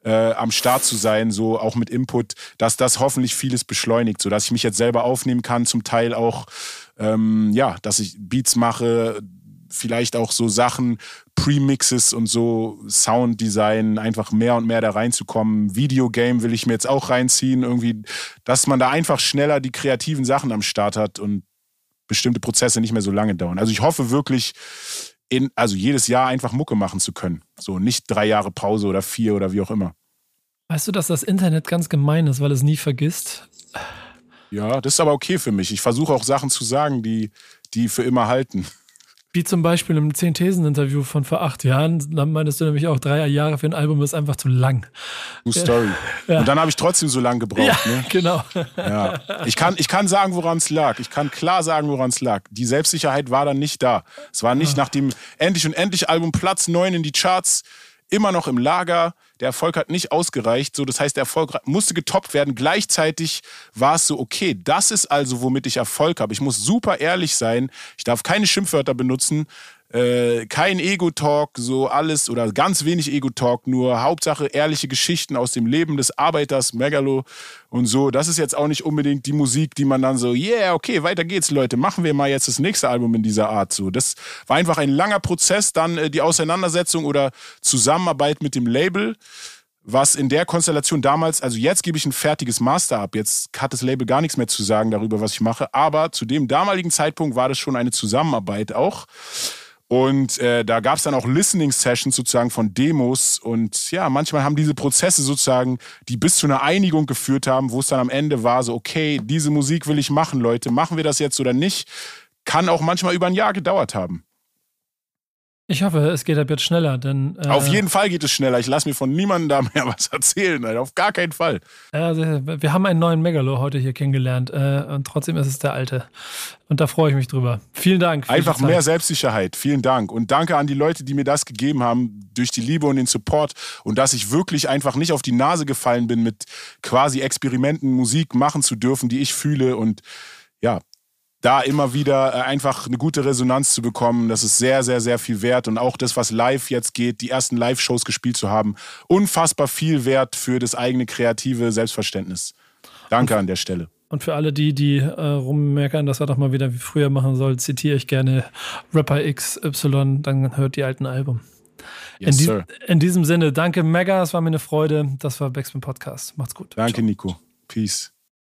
äh, am Start zu sein, so auch mit Input, dass das hoffentlich vieles beschleunigt, so dass ich mich jetzt selber aufnehmen kann, zum Teil auch, ähm, ja, dass ich Beats mache, vielleicht auch so Sachen, Premixes und so Sounddesign, einfach mehr und mehr da reinzukommen. Videogame will ich mir jetzt auch reinziehen, irgendwie, dass man da einfach schneller die kreativen Sachen am Start hat und bestimmte Prozesse nicht mehr so lange dauern. Also ich hoffe wirklich, in, also jedes Jahr einfach Mucke machen zu können. So nicht drei Jahre Pause oder vier oder wie auch immer. Weißt du, dass das Internet ganz gemein ist, weil es nie vergisst? Ja, das ist aber okay für mich. Ich versuche auch Sachen zu sagen, die, die für immer halten. Wie zum Beispiel im Zehn-Thesen-Interview von vor acht Jahren, da meintest du nämlich auch, drei Jahre für ein Album ist einfach zu lang. True Story. Ja. Und dann habe ich trotzdem so lange gebraucht. Ja, ne? genau. Ja. Ich, kann, ich kann sagen, woran es lag. Ich kann klar sagen, woran es lag. Die Selbstsicherheit war dann nicht da. Es war nicht ja. nach dem Endlich und Endlich Album Platz 9 in die Charts immer noch im Lager. Der Erfolg hat nicht ausgereicht. So, das heißt, der Erfolg musste getoppt werden. Gleichzeitig war es so, okay, das ist also, womit ich Erfolg habe. Ich muss super ehrlich sein. Ich darf keine Schimpfwörter benutzen. Äh, kein Ego-Talk, so alles oder ganz wenig Ego-Talk, nur Hauptsache ehrliche Geschichten aus dem Leben des Arbeiters, Megalo und so. Das ist jetzt auch nicht unbedingt die Musik, die man dann so, yeah, okay, weiter geht's, Leute, machen wir mal jetzt das nächste Album in dieser Art. So, das war einfach ein langer Prozess, dann äh, die Auseinandersetzung oder Zusammenarbeit mit dem Label was in der Konstellation damals, also jetzt gebe ich ein fertiges Master ab, jetzt hat das Label gar nichts mehr zu sagen darüber, was ich mache, aber zu dem damaligen Zeitpunkt war das schon eine Zusammenarbeit auch. Und äh, da gab es dann auch Listening-Sessions sozusagen von Demos. Und ja, manchmal haben diese Prozesse sozusagen, die bis zu einer Einigung geführt haben, wo es dann am Ende war, so, okay, diese Musik will ich machen, Leute, machen wir das jetzt oder nicht, kann auch manchmal über ein Jahr gedauert haben. Ich hoffe, es geht ab jetzt schneller, denn. Äh, auf jeden Fall geht es schneller. Ich lasse mir von niemandem da mehr was erzählen, Alter. Auf gar keinen Fall. Also, wir haben einen neuen Megalo heute hier kennengelernt äh, und trotzdem ist es der alte. Und da freue ich mich drüber. Vielen Dank. Einfach mehr Selbstsicherheit. Vielen Dank. Und danke an die Leute, die mir das gegeben haben, durch die Liebe und den Support. Und dass ich wirklich einfach nicht auf die Nase gefallen bin, mit quasi Experimenten Musik machen zu dürfen, die ich fühle. Und ja, da immer wieder äh, einfach eine gute Resonanz zu bekommen, das ist sehr, sehr, sehr viel wert. Und auch das, was live jetzt geht, die ersten Live-Shows gespielt zu haben, unfassbar viel wert für das eigene kreative Selbstverständnis. Danke an der Stelle. Und für alle die, die äh, rummeckern, dass er doch mal wieder wie früher machen soll, zitiere ich gerne Rapper XY, dann hört die alten Album. Yes, in, die, in, diesem Sinne, danke Mega, es war mir eine Freude. Das war Backspin Podcast. Macht's gut. Danke, Ciao. Nico. Peace.